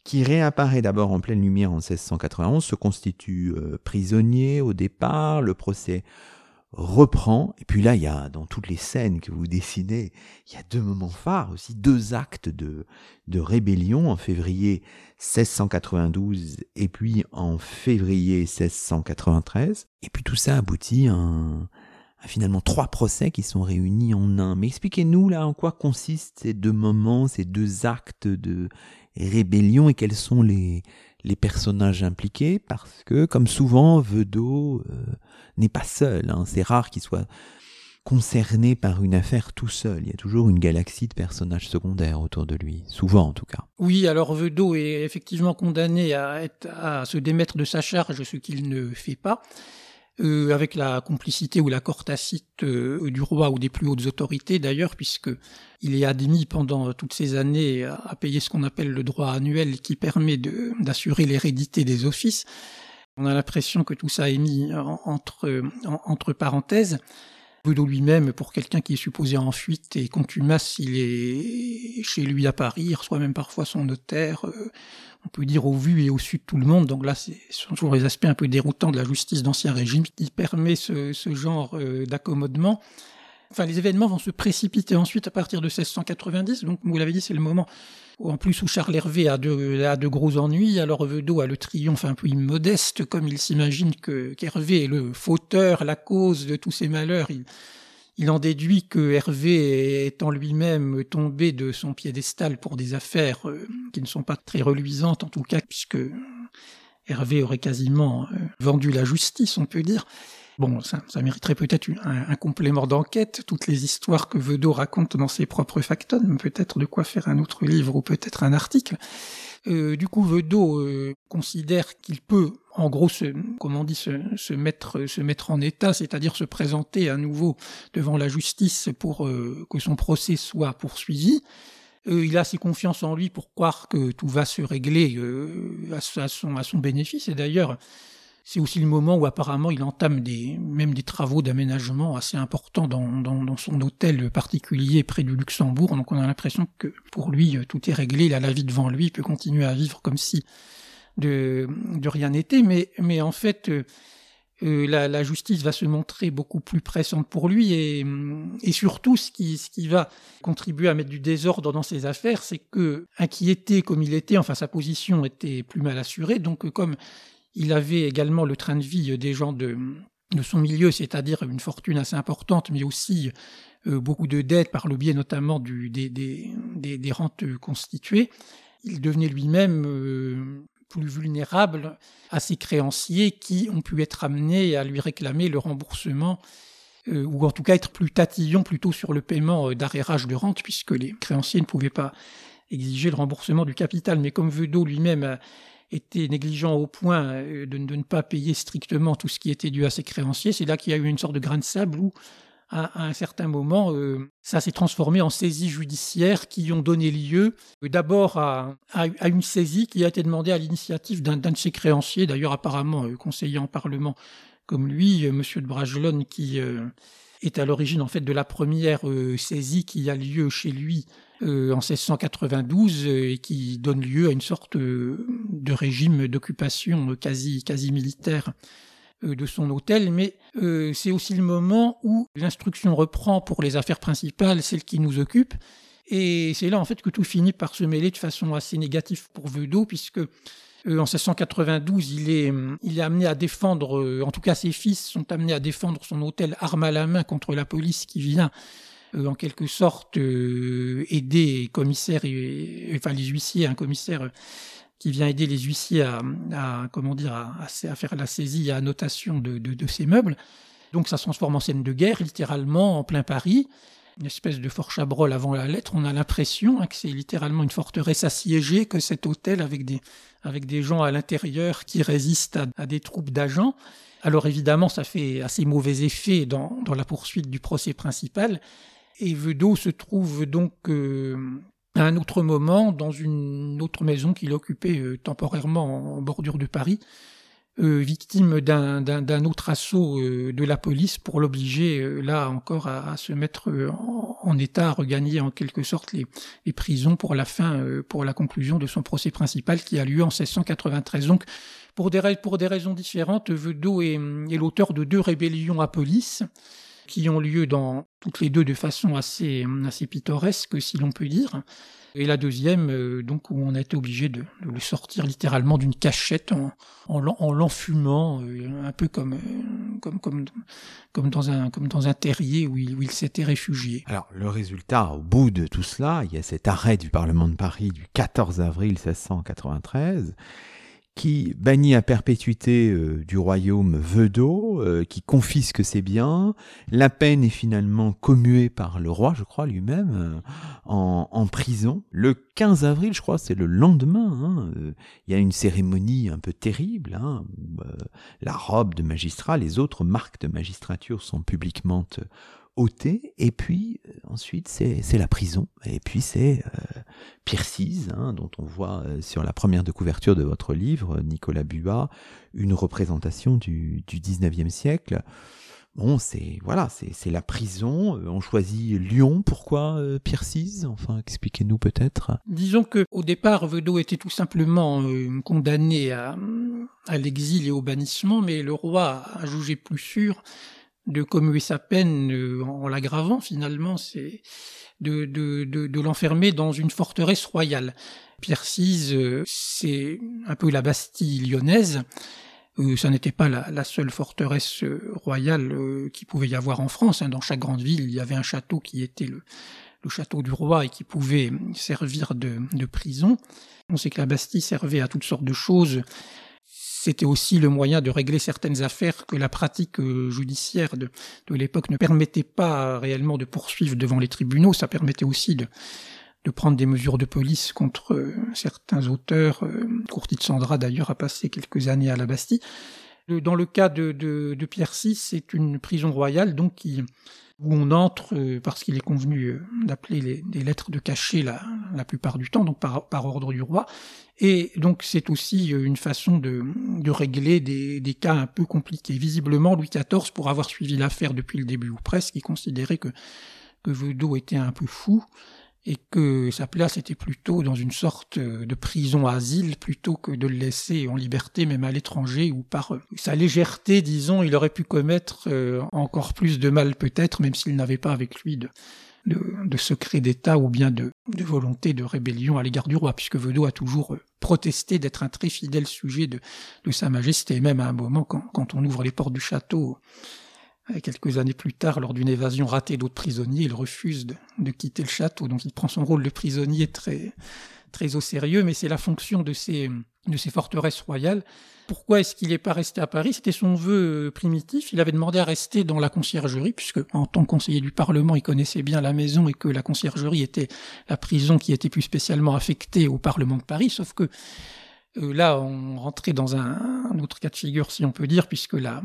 qui réapparaît d'abord en pleine lumière en 1691, se constitue euh, prisonnier au départ, le procès reprend, et puis là, il y a, dans toutes les scènes que vous dessinez, il y a deux moments phares aussi, deux actes de, de rébellion en février 1692 et puis en février 1693. Et puis tout ça aboutit à, finalement trois procès qui sont réunis en un. Mais expliquez-nous là en quoi consistent ces deux moments, ces deux actes de rébellion et quels sont les, personnages impliqués? Parce que, comme souvent, Vedot euh, n'est pas seul. Hein. C'est rare qu'il soit concerné par une affaire tout seul. Il y a toujours une galaxie de personnages secondaires autour de lui, souvent en tout cas. Oui, alors Vedot est effectivement condamné à se démettre de sa charge, ce qu'il ne fait pas. Euh, avec la complicité ou l'accord tacite euh, du roi ou des plus hautes autorités d'ailleurs, puisque il est admis pendant toutes ces années à, payer ce qu'on appelle le droit annuel qui permet d'assurer l'hérédité des offices. On a l'impression que tout ça est mis entre parenthèses. Boudot lui-même, pour quelqu'un qui est supposé en fuite et contumace, il est chez lui à Paris, reçoit même parfois son notaire, euh, on peut dire au vu et au su de tout le monde. Donc là, ce sont toujours les aspects un peu déroutants de la justice d'ancien régime qui permet ce, genre euh, d'accommodement. Enfin, les événements vont se précipiter ensuite à partir de 1690. Donc, vous l'avez dit, c'est le moment en plus, où Charles Hervé a de, a de gros ennuis. Alors, Vedot a le triomphe un peu immodeste, comme il s'imagine que qu'Hervé est le fauteur, la cause de tous ces malheurs. Il, il en déduit que Hervé est en lui-même tombé de son piédestal pour des affaires euh, qui ne sont pas très reluisantes, en tout cas, puisque Hervé aurait quasiment euh, vendu la justice, on peut dire. Bon, ça, mériterait peut-être un, complément d'enquête, toutes les histoires que Vedot raconte dans ses propres factums, peut-être de quoi faire un autre livre ou peut-être un article. Euh, du coup, Vedot euh, considère qu'il peut, en gros, se, comment on dit, se, se, mettre, se mettre en état, c'est-à-dire se présenter à nouveau devant la justice pour euh, que son procès soit poursuivi. il a assez confiance en lui pour croire que tout va se régler à, son, à son bénéfice. Et d'ailleurs, c'est aussi le moment où apparemment il entame même des travaux d'aménagement assez importants dans, son hôtel particulier près du Luxembourg. Donc on a l'impression que pour lui tout est réglé, il a la vie devant lui, il peut continuer à vivre comme si de, rien n'était. Mais, en fait, euh, euh, la, justice va se montrer beaucoup plus pressante pour lui et, et surtout ce qui, ce qui va contribuer à mettre du désordre dans ses affaires, c'est que inquiété comme il était, enfin sa position était plus mal assurée, donc comme il avait également le train de vie des gens de, de son milieu, c'est-à-dire une fortune assez importante, mais aussi euh, beaucoup de dettes par le biais notamment des, rentes constituées. Il devenait lui-même euh, plus vulnérable à ses créanciers qui ont pu être amenés à lui réclamer le remboursement euh, ou en tout cas être plus tatillons plutôt sur le paiement d'arrérage de rente puisque les créanciers ne pouvaient pas exiger le remboursement du capital. Mais comme Vedot lui-même était négligent au point euh, de, ne pas payer strictement tout ce qui était dû à ses créanciers. C'est là qu'il y a eu une sorte de grain de sable où, à, un certain moment, euh, ça s'est transformé en saisies judiciaires qui ont donné lieu euh, d'abord à, une saisie qui a été demandée à l'initiative d'un de ses créanciers, d'ailleurs apparemment conseiller en Parlement comme lui, Monsieur de Bragelonne, qui est à l'origine en fait de la première saisie qui a lieu chez lui euh, en 1692 euh, et qui donne lieu à une sorte euh, de régime d'occupation quasi, quasi militaire de son hôtel, mais c'est aussi le moment où l'instruction reprend pour les affaires principales, celles qui nous occupent, et c'est là en fait que tout finit par se mêler de façon assez négative pour Vedot, puisque en 1692, il est, il est amené à défendre, en tout cas ses fils sont amenés à défendre son hôtel arme à la main contre la police qui vient euh, en quelque sorte euh, aider les commissaires, enfin les huissiers, un commissaire euh, qui vient aider les huissiers à, comment dire, à, faire la saisie et à notation de, de, de, ces meubles. Donc ça se transforme en scène de guerre, littéralement, en plein Paris. Une espèce de fort Chabrol avant la lettre. On a l'impression hein, que c'est littéralement une forteresse assiégée, que cet hôtel avec des, avec des gens à l'intérieur qui résistent à, à des troupes d'agents. Alors évidemment, ça fait assez mauvais effet dans, dans la poursuite du procès principal. Et Vedot se trouve donc euh, à un autre moment dans une autre maison qu'il occupait euh, temporairement en bordure de Paris, euh, victime d'un autre assaut de la police pour l'obliger, là encore, à, se mettre en, état à regagner en quelque sorte les, prisons pour la fin, pour la conclusion de son procès principal qui a lieu en 1693. Donc, pour des, raisons différentes, Vedot est, est l'auteur de deux rébellions à police qui ont lieu dans toutes les deux de façon assez, assez pittoresque, si l'on peut dire. Et la deuxième, euh, donc, où on a été obligé de, le sortir littéralement d'une cachette en, en, l'enfumant, euh, un peu comme, euh, comme, comme, comme, dans un, comme dans un terrier où il, où il s'était réfugié. Alors, le résultat, au bout de tout cela, il y a cet arrêt du Parlement de Paris du 14 avril 1693 qui bannit à perpétuité euh, du royaume Vedot, euh, qui confisque ses biens. La peine est finalement commuée par le roi, je crois, lui-même, euh, en, prison. Le 15 avril, je crois, c'est le lendemain, hein, il y a une cérémonie un peu terrible, hein, la robe de magistrat, les autres marques de magistrature sont publiquement ôté, et puis euh, ensuite c'est la prison, et puis c'est euh, hein, dont on voit euh, sur la première de couverture de votre livre, Nicolas Buat, une représentation du, du 19e siècle. Bon, c'est voilà, c'est la prison. On choisit Lyon. Pourquoi euh, Enfin, expliquez-nous peut-être. Disons que au départ, Vedot était tout simplement condamné à, à l'exil et au bannissement, mais le roi a jugé plus sûr de commuer sa peine euh, en l'aggravant finalement, c'est de, de, de, l'enfermer dans une forteresse royale. Pierre euh, c'est un peu la Bastille lyonnaise. Euh, ça n'était pas la, seule forteresse royale qui pouvait y avoir en France. Hein. Dans chaque grande ville, il y avait un château qui était le, le château du roi et qui pouvait servir de, de prison. On sait que la Bastille servait à toutes sortes de choses c'était aussi le moyen de régler certaines affaires que la pratique euh, judiciaire de, l'époque ne permettait pas réellement de poursuivre devant les tribunaux. Ça permettait aussi de, prendre des mesures de police contre euh, certains auteurs. Euh, Courti de Sandra, d'ailleurs, a passé quelques années à la Bastille. Dans le cas de, Pierre VI, c'est une prison royale, donc où on entre euh, parce qu'il est convenu euh, d'appeler les, lettres de cachet la, la plupart du temps, donc par, ordre du roi. Et donc c'est aussi une façon de, de régler des, cas un peu compliqués. Visiblement, Louis XIV, pour avoir suivi l'affaire depuis le début ou presque, il considérait que, que était un peu fou et que sa place était plutôt dans une sorte de prison-asile plutôt que de le laisser en liberté même à l'étranger ou par sa légèreté, disons, il aurait pu commettre euh, encore plus de mal peut-être, même s'il n'avait pas avec lui de, secret d'État ou bien de, volonté de rébellion à l'égard du roi, puisque Vedot a toujours euh, protesté d'être un très fidèle sujet de, Sa Majesté, même à un moment quand on ouvre les portes du château Quelques années plus tard, lors d'une évasion ratée d'autres prisonniers, il refuse de, quitter le château, donc il prend son rôle de prisonnier très, très au sérieux, mais c'est la fonction de ces, de ces forteresses royales. Pourquoi est-ce qu'il n'est pas resté à Paris? C'était son vœu primitif. Il avait demandé à rester dans la conciergerie, puisque en tant que conseiller du Parlement, il connaissait bien la maison et que la conciergerie était la prison qui était plus spécialement affectée au Parlement de Paris, sauf que euh, là, on rentrait dans un, un, autre cas de figure, si on peut dire, puisque là,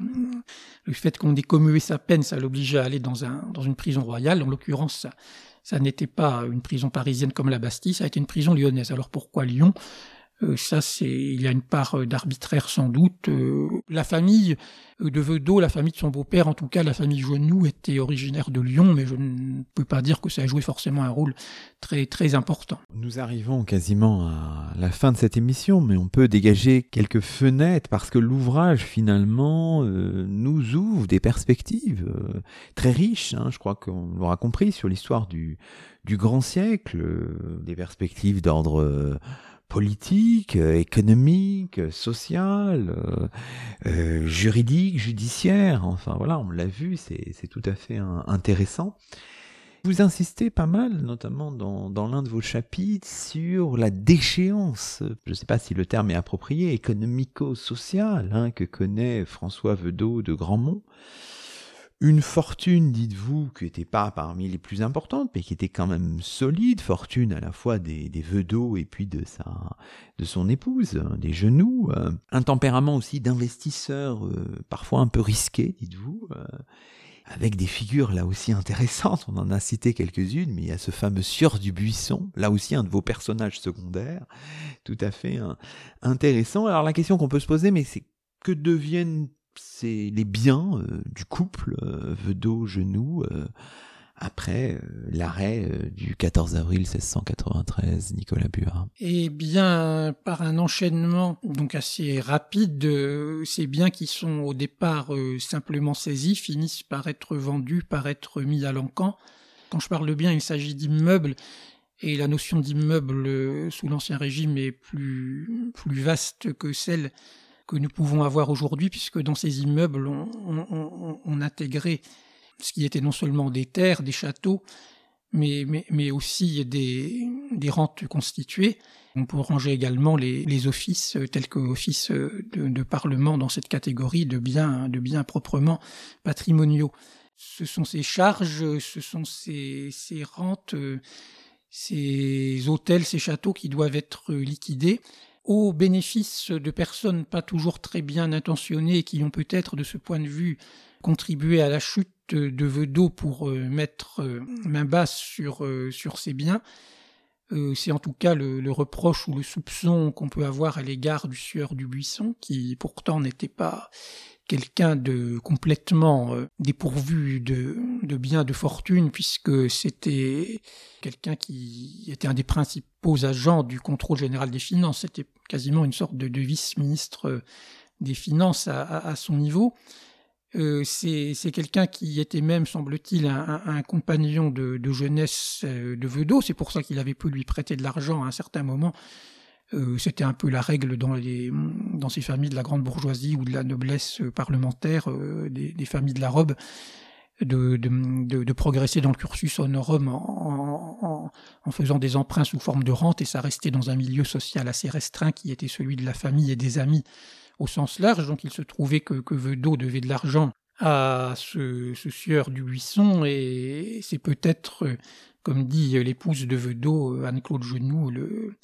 le fait qu'on ait commué sa peine, ça l'obligeait à aller dans, un, dans une prison royale. En l'occurrence, ça, n'était pas une prison parisienne comme la Bastille, ça a été une prison lyonnaise. Alors pourquoi Lyon? Ça, c'est il y a une part euh, d'arbitraire sans doute. Euh, la famille de Vedot, la famille de son beau-père, en tout cas la famille Genoux, était originaire de Lyon, mais je ne peux pas dire que ça a joué forcément un rôle très très important. Nous arrivons quasiment à la fin de cette émission, mais on peut dégager quelques fenêtres parce que l'ouvrage finalement euh, nous ouvre des perspectives euh, très riches. Hein, je crois qu'on l'aura compris sur l'histoire du du grand siècle, euh, des perspectives d'ordre politique, euh, économique, euh, euh, juridique, judiciaire. Enfin voilà, on l'a vu, c'est tout à fait intéressant. Vous insistez pas mal, notamment dans, l'un de vos chapitres, sur la déchéance, je ne sais pas si le terme est approprié, économico-sociale hein, que connaît François Vedot de Grandmont une fortune, dites-vous, qui n'était pas parmi les plus importantes, mais qui était quand même solide, fortune à la fois des, des d'eau et puis de sa, de son épouse, hein, des genoux, euh, un tempérament aussi d'investisseur, euh, parfois un peu risqué, dites-vous, euh, avec des figures là aussi intéressantes, on en a cité quelques-unes, mais il y a ce fameux Sieur du Buisson, là aussi un de vos personnages secondaires, tout à fait hein, intéressant. Alors la question qu'on peut se poser, mais c'est que deviennent c'est les biens euh, du couple euh, Vedot-Genoux euh, après euh, l'arrêt du 14 avril 1693, Nicolas Buard Eh bien, par un enchaînement donc assez rapide, ces biens qui sont au départ simplement saisis finissent par être vendus, par être mis à l'encan. Quand je parle de biens, il s'agit d'immeubles et la notion d'immeuble sous l'Ancien Régime est plus, plus vaste que celle que nous pouvons avoir aujourd'hui, puisque dans ces immeubles, on, on, on, intégrait ce qui était non seulement des terres, des châteaux, mais, mais, mais aussi des, rentes constituées. On peut ranger également les, offices tels que office de, de, parlement dans cette catégorie de biens, de biens proprement patrimoniaux. Ce sont ces charges, ce sont ces rentes, ces hôtels, ces châteaux qui doivent être liquidés au bénéfice de personnes pas toujours très bien intentionnées qui ont peut-être de ce point de vue contribué à la chute de Vedot pour euh, mettre euh, main basse sur, euh, sur ses biens. C'est en tout cas le, le, reproche ou le soupçon qu'on peut avoir à l'égard du sieur du buisson, qui pourtant n'était pas quelqu'un de complètement euh, dépourvu de, de biens de fortune, puisque c'était quelqu'un qui était un des principaux agents du contrôle général des finances. C'était quasiment une sorte de, vice-ministre euh, des finances à, son niveau. Euh, c'est quelqu'un qui était même, semble-t-il, un, compagnon de, jeunesse de Vedot. C'est pour ça qu'il avait pu lui prêter de l'argent à un certain moment euh, c'était un peu la règle dans, les, dans ces familles de la grande bourgeoisie ou de la noblesse parlementaire, euh, des, familles de la robe, de, de, de, progresser dans le cursus honorum en, en, faisant des emprunts sous forme de rente, et ça restait dans un milieu social assez restreint qui était celui de la famille et des amis au sens large. Donc il se trouvait que, que devait de l'argent à ce, ce sieur du buisson, et c'est peut-être, comme dit l'épouse de Vedot, Anne-Claude Genoux, le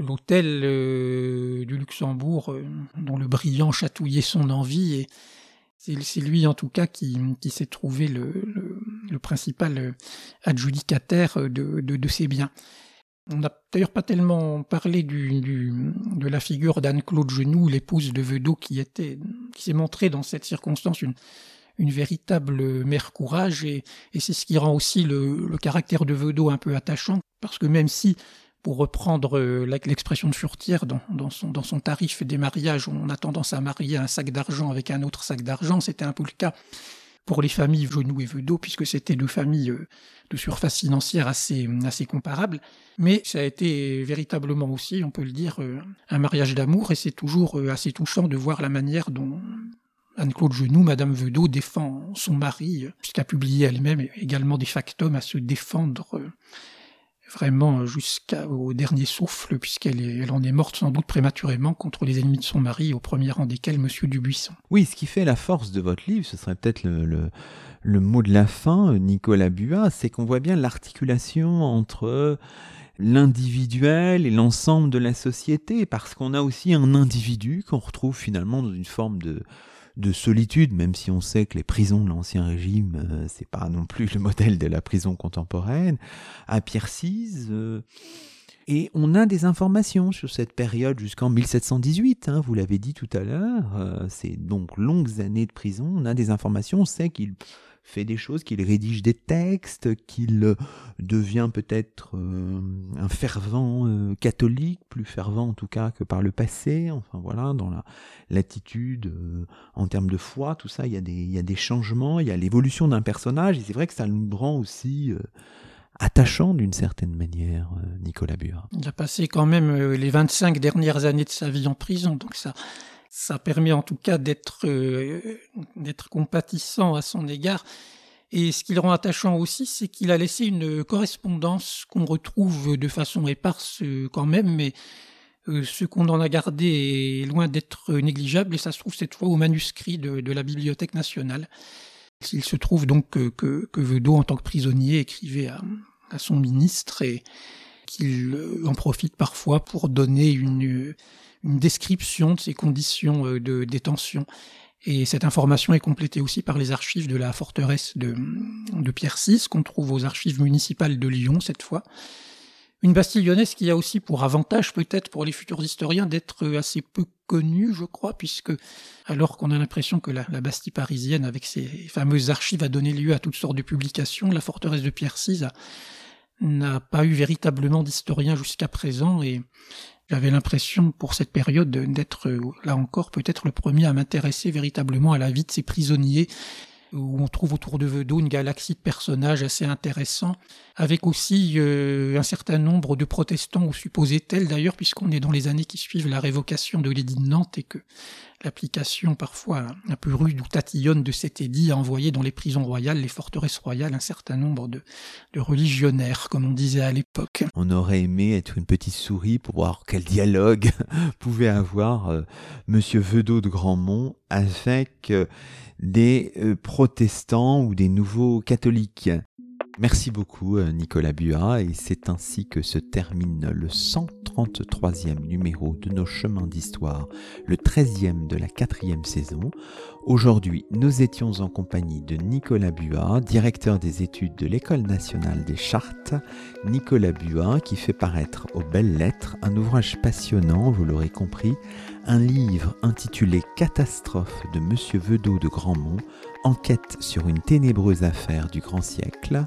l'hôtel euh, du Luxembourg euh, dont le brillant chatouillait son envie et c'est lui en tout cas qui, qui s'est trouvé le, le, principal adjudicataire de, de, ces biens. On n'a d'ailleurs pas tellement parlé du, de la figure d'Anne-Claude Genoux, l'épouse de Vedot, qui, était, qui s'est montrée dans cette circonstance une, une véritable mère courage, et, et c'est ce qui rend aussi le, le caractère de Vedot un peu attachant, parce que même si pour reprendre euh, l'expression de Furtière dans, son, tarif des mariages, on a tendance à marier un sac d'argent avec un autre sac d'argent. C'était un peu le cas pour les familles Genoux et Vedot, puisque c'était deux familles euh, de surface financière assez, assez comparables. Mais ça a été véritablement aussi, on peut le dire, euh, un mariage d'amour, et c'est toujours assez touchant de voir la manière dont Anne-Claude Genoux, Madame Vedot, défend son mari, puisqu'elle a publié elle-même également des factums à se défendre vraiment jusqu'au dernier souffle, puisqu'elle elle en est morte sans doute prématurément contre les ennemis de son mari, au premier rang desquels Monsieur Dubuisson. Oui, ce qui fait la force de votre livre, ce serait peut-être le, le, mot de la fin, Nicolas Buat, c'est qu'on voit bien l'articulation entre l'individuel et l'ensemble de la société, parce qu'on a aussi un individu qu'on retrouve finalement dans une forme de de solitude, même si on sait que les prisons de l'Ancien Régime, euh, c'est pas non plus le modèle de la prison contemporaine, à Pierre-Cise. Euh, et on a des informations sur cette période jusqu'en 1718, hein, vous l'avez dit tout à l'heure, euh, c'est donc longues années de prison, on a des informations, on sait qu'il fait des choses, qu'il rédige des textes, qu'il euh, devient peut-être euh, un fervent euh, catholique, plus fervent en tout cas que par le passé. Enfin voilà, dans la l'attitude en termes de foi, tout ça, il y a des, il y a des changements, il y a l'évolution d'un personnage, et c'est vrai que ça nous rend aussi attachant d'une certaine manière, Nicolas Bure. Il a passé quand même les 25 dernières années de sa vie en prison, donc ça, ça permet en tout cas d'être euh, compatissant à son égard. Et ce qui le rend attachant aussi, c'est qu'il a laissé une correspondance qu'on retrouve de façon éparse euh, quand même, mais euh, ce qu'on en a gardé est loin d'être négligeable, et ça se trouve cette fois au manuscrit de, la Bibliothèque nationale. Il se trouve donc que, que, en tant que prisonnier, écrivait à, à son ministre et qu'il en profite parfois pour donner une une description de ces conditions euh, de détention. Et cette information est complétée aussi par les archives de la forteresse de, de Pierre VI, qu'on trouve aux archives municipales de Lyon cette fois. Une Bastille lyonnaise qui a aussi pour avantage peut-être pour les futurs historiens d'être assez peu connue, je crois, puisque alors qu'on a l'impression que la, la, Bastille parisienne, avec ses fameuses archives, a donné lieu à toutes sortes de publications, la forteresse de Pierre VI n'a pas eu véritablement d'historien jusqu'à présent et j'avais l'impression pour cette période d'être là encore peut-être le premier à m'intéresser véritablement à la vie de ces prisonniers où on trouve autour de Vedot une galaxie de personnages assez intéressants, avec aussi euh, un certain nombre de protestants, ou supposait-elle d'ailleurs, puisqu'on est dans les années qui suivent la révocation de l'édit de Nantes et que l'application parfois un peu rude ou tatillonne de cet édit a envoyé dans les prisons royales, les forteresses royales, un certain nombre de, religionnaires, comme on disait à l'époque. On aurait aimé être une petite souris pour voir quel dialogue pouvait avoir euh, Monsieur Vedot de Grandmont avec euh, des euh, protestants ou des nouveaux catholiques. Merci beaucoup euh, Nicolas Buat et c'est ainsi que se termine le 133e numéro de nos chemins d'histoire, le 13e de la quatrième saison. Aujourd'hui, nous étions en compagnie de Nicolas Buat, directeur des études de l'École nationale des chartes. Nicolas Buat qui fait paraître aux belles lettres un ouvrage passionnant, vous l'aurez compris, un livre intitulé Catastrophe de Monsieur Vedot de Grandmont, enquête sur une ténébreuse affaire du grand siècle.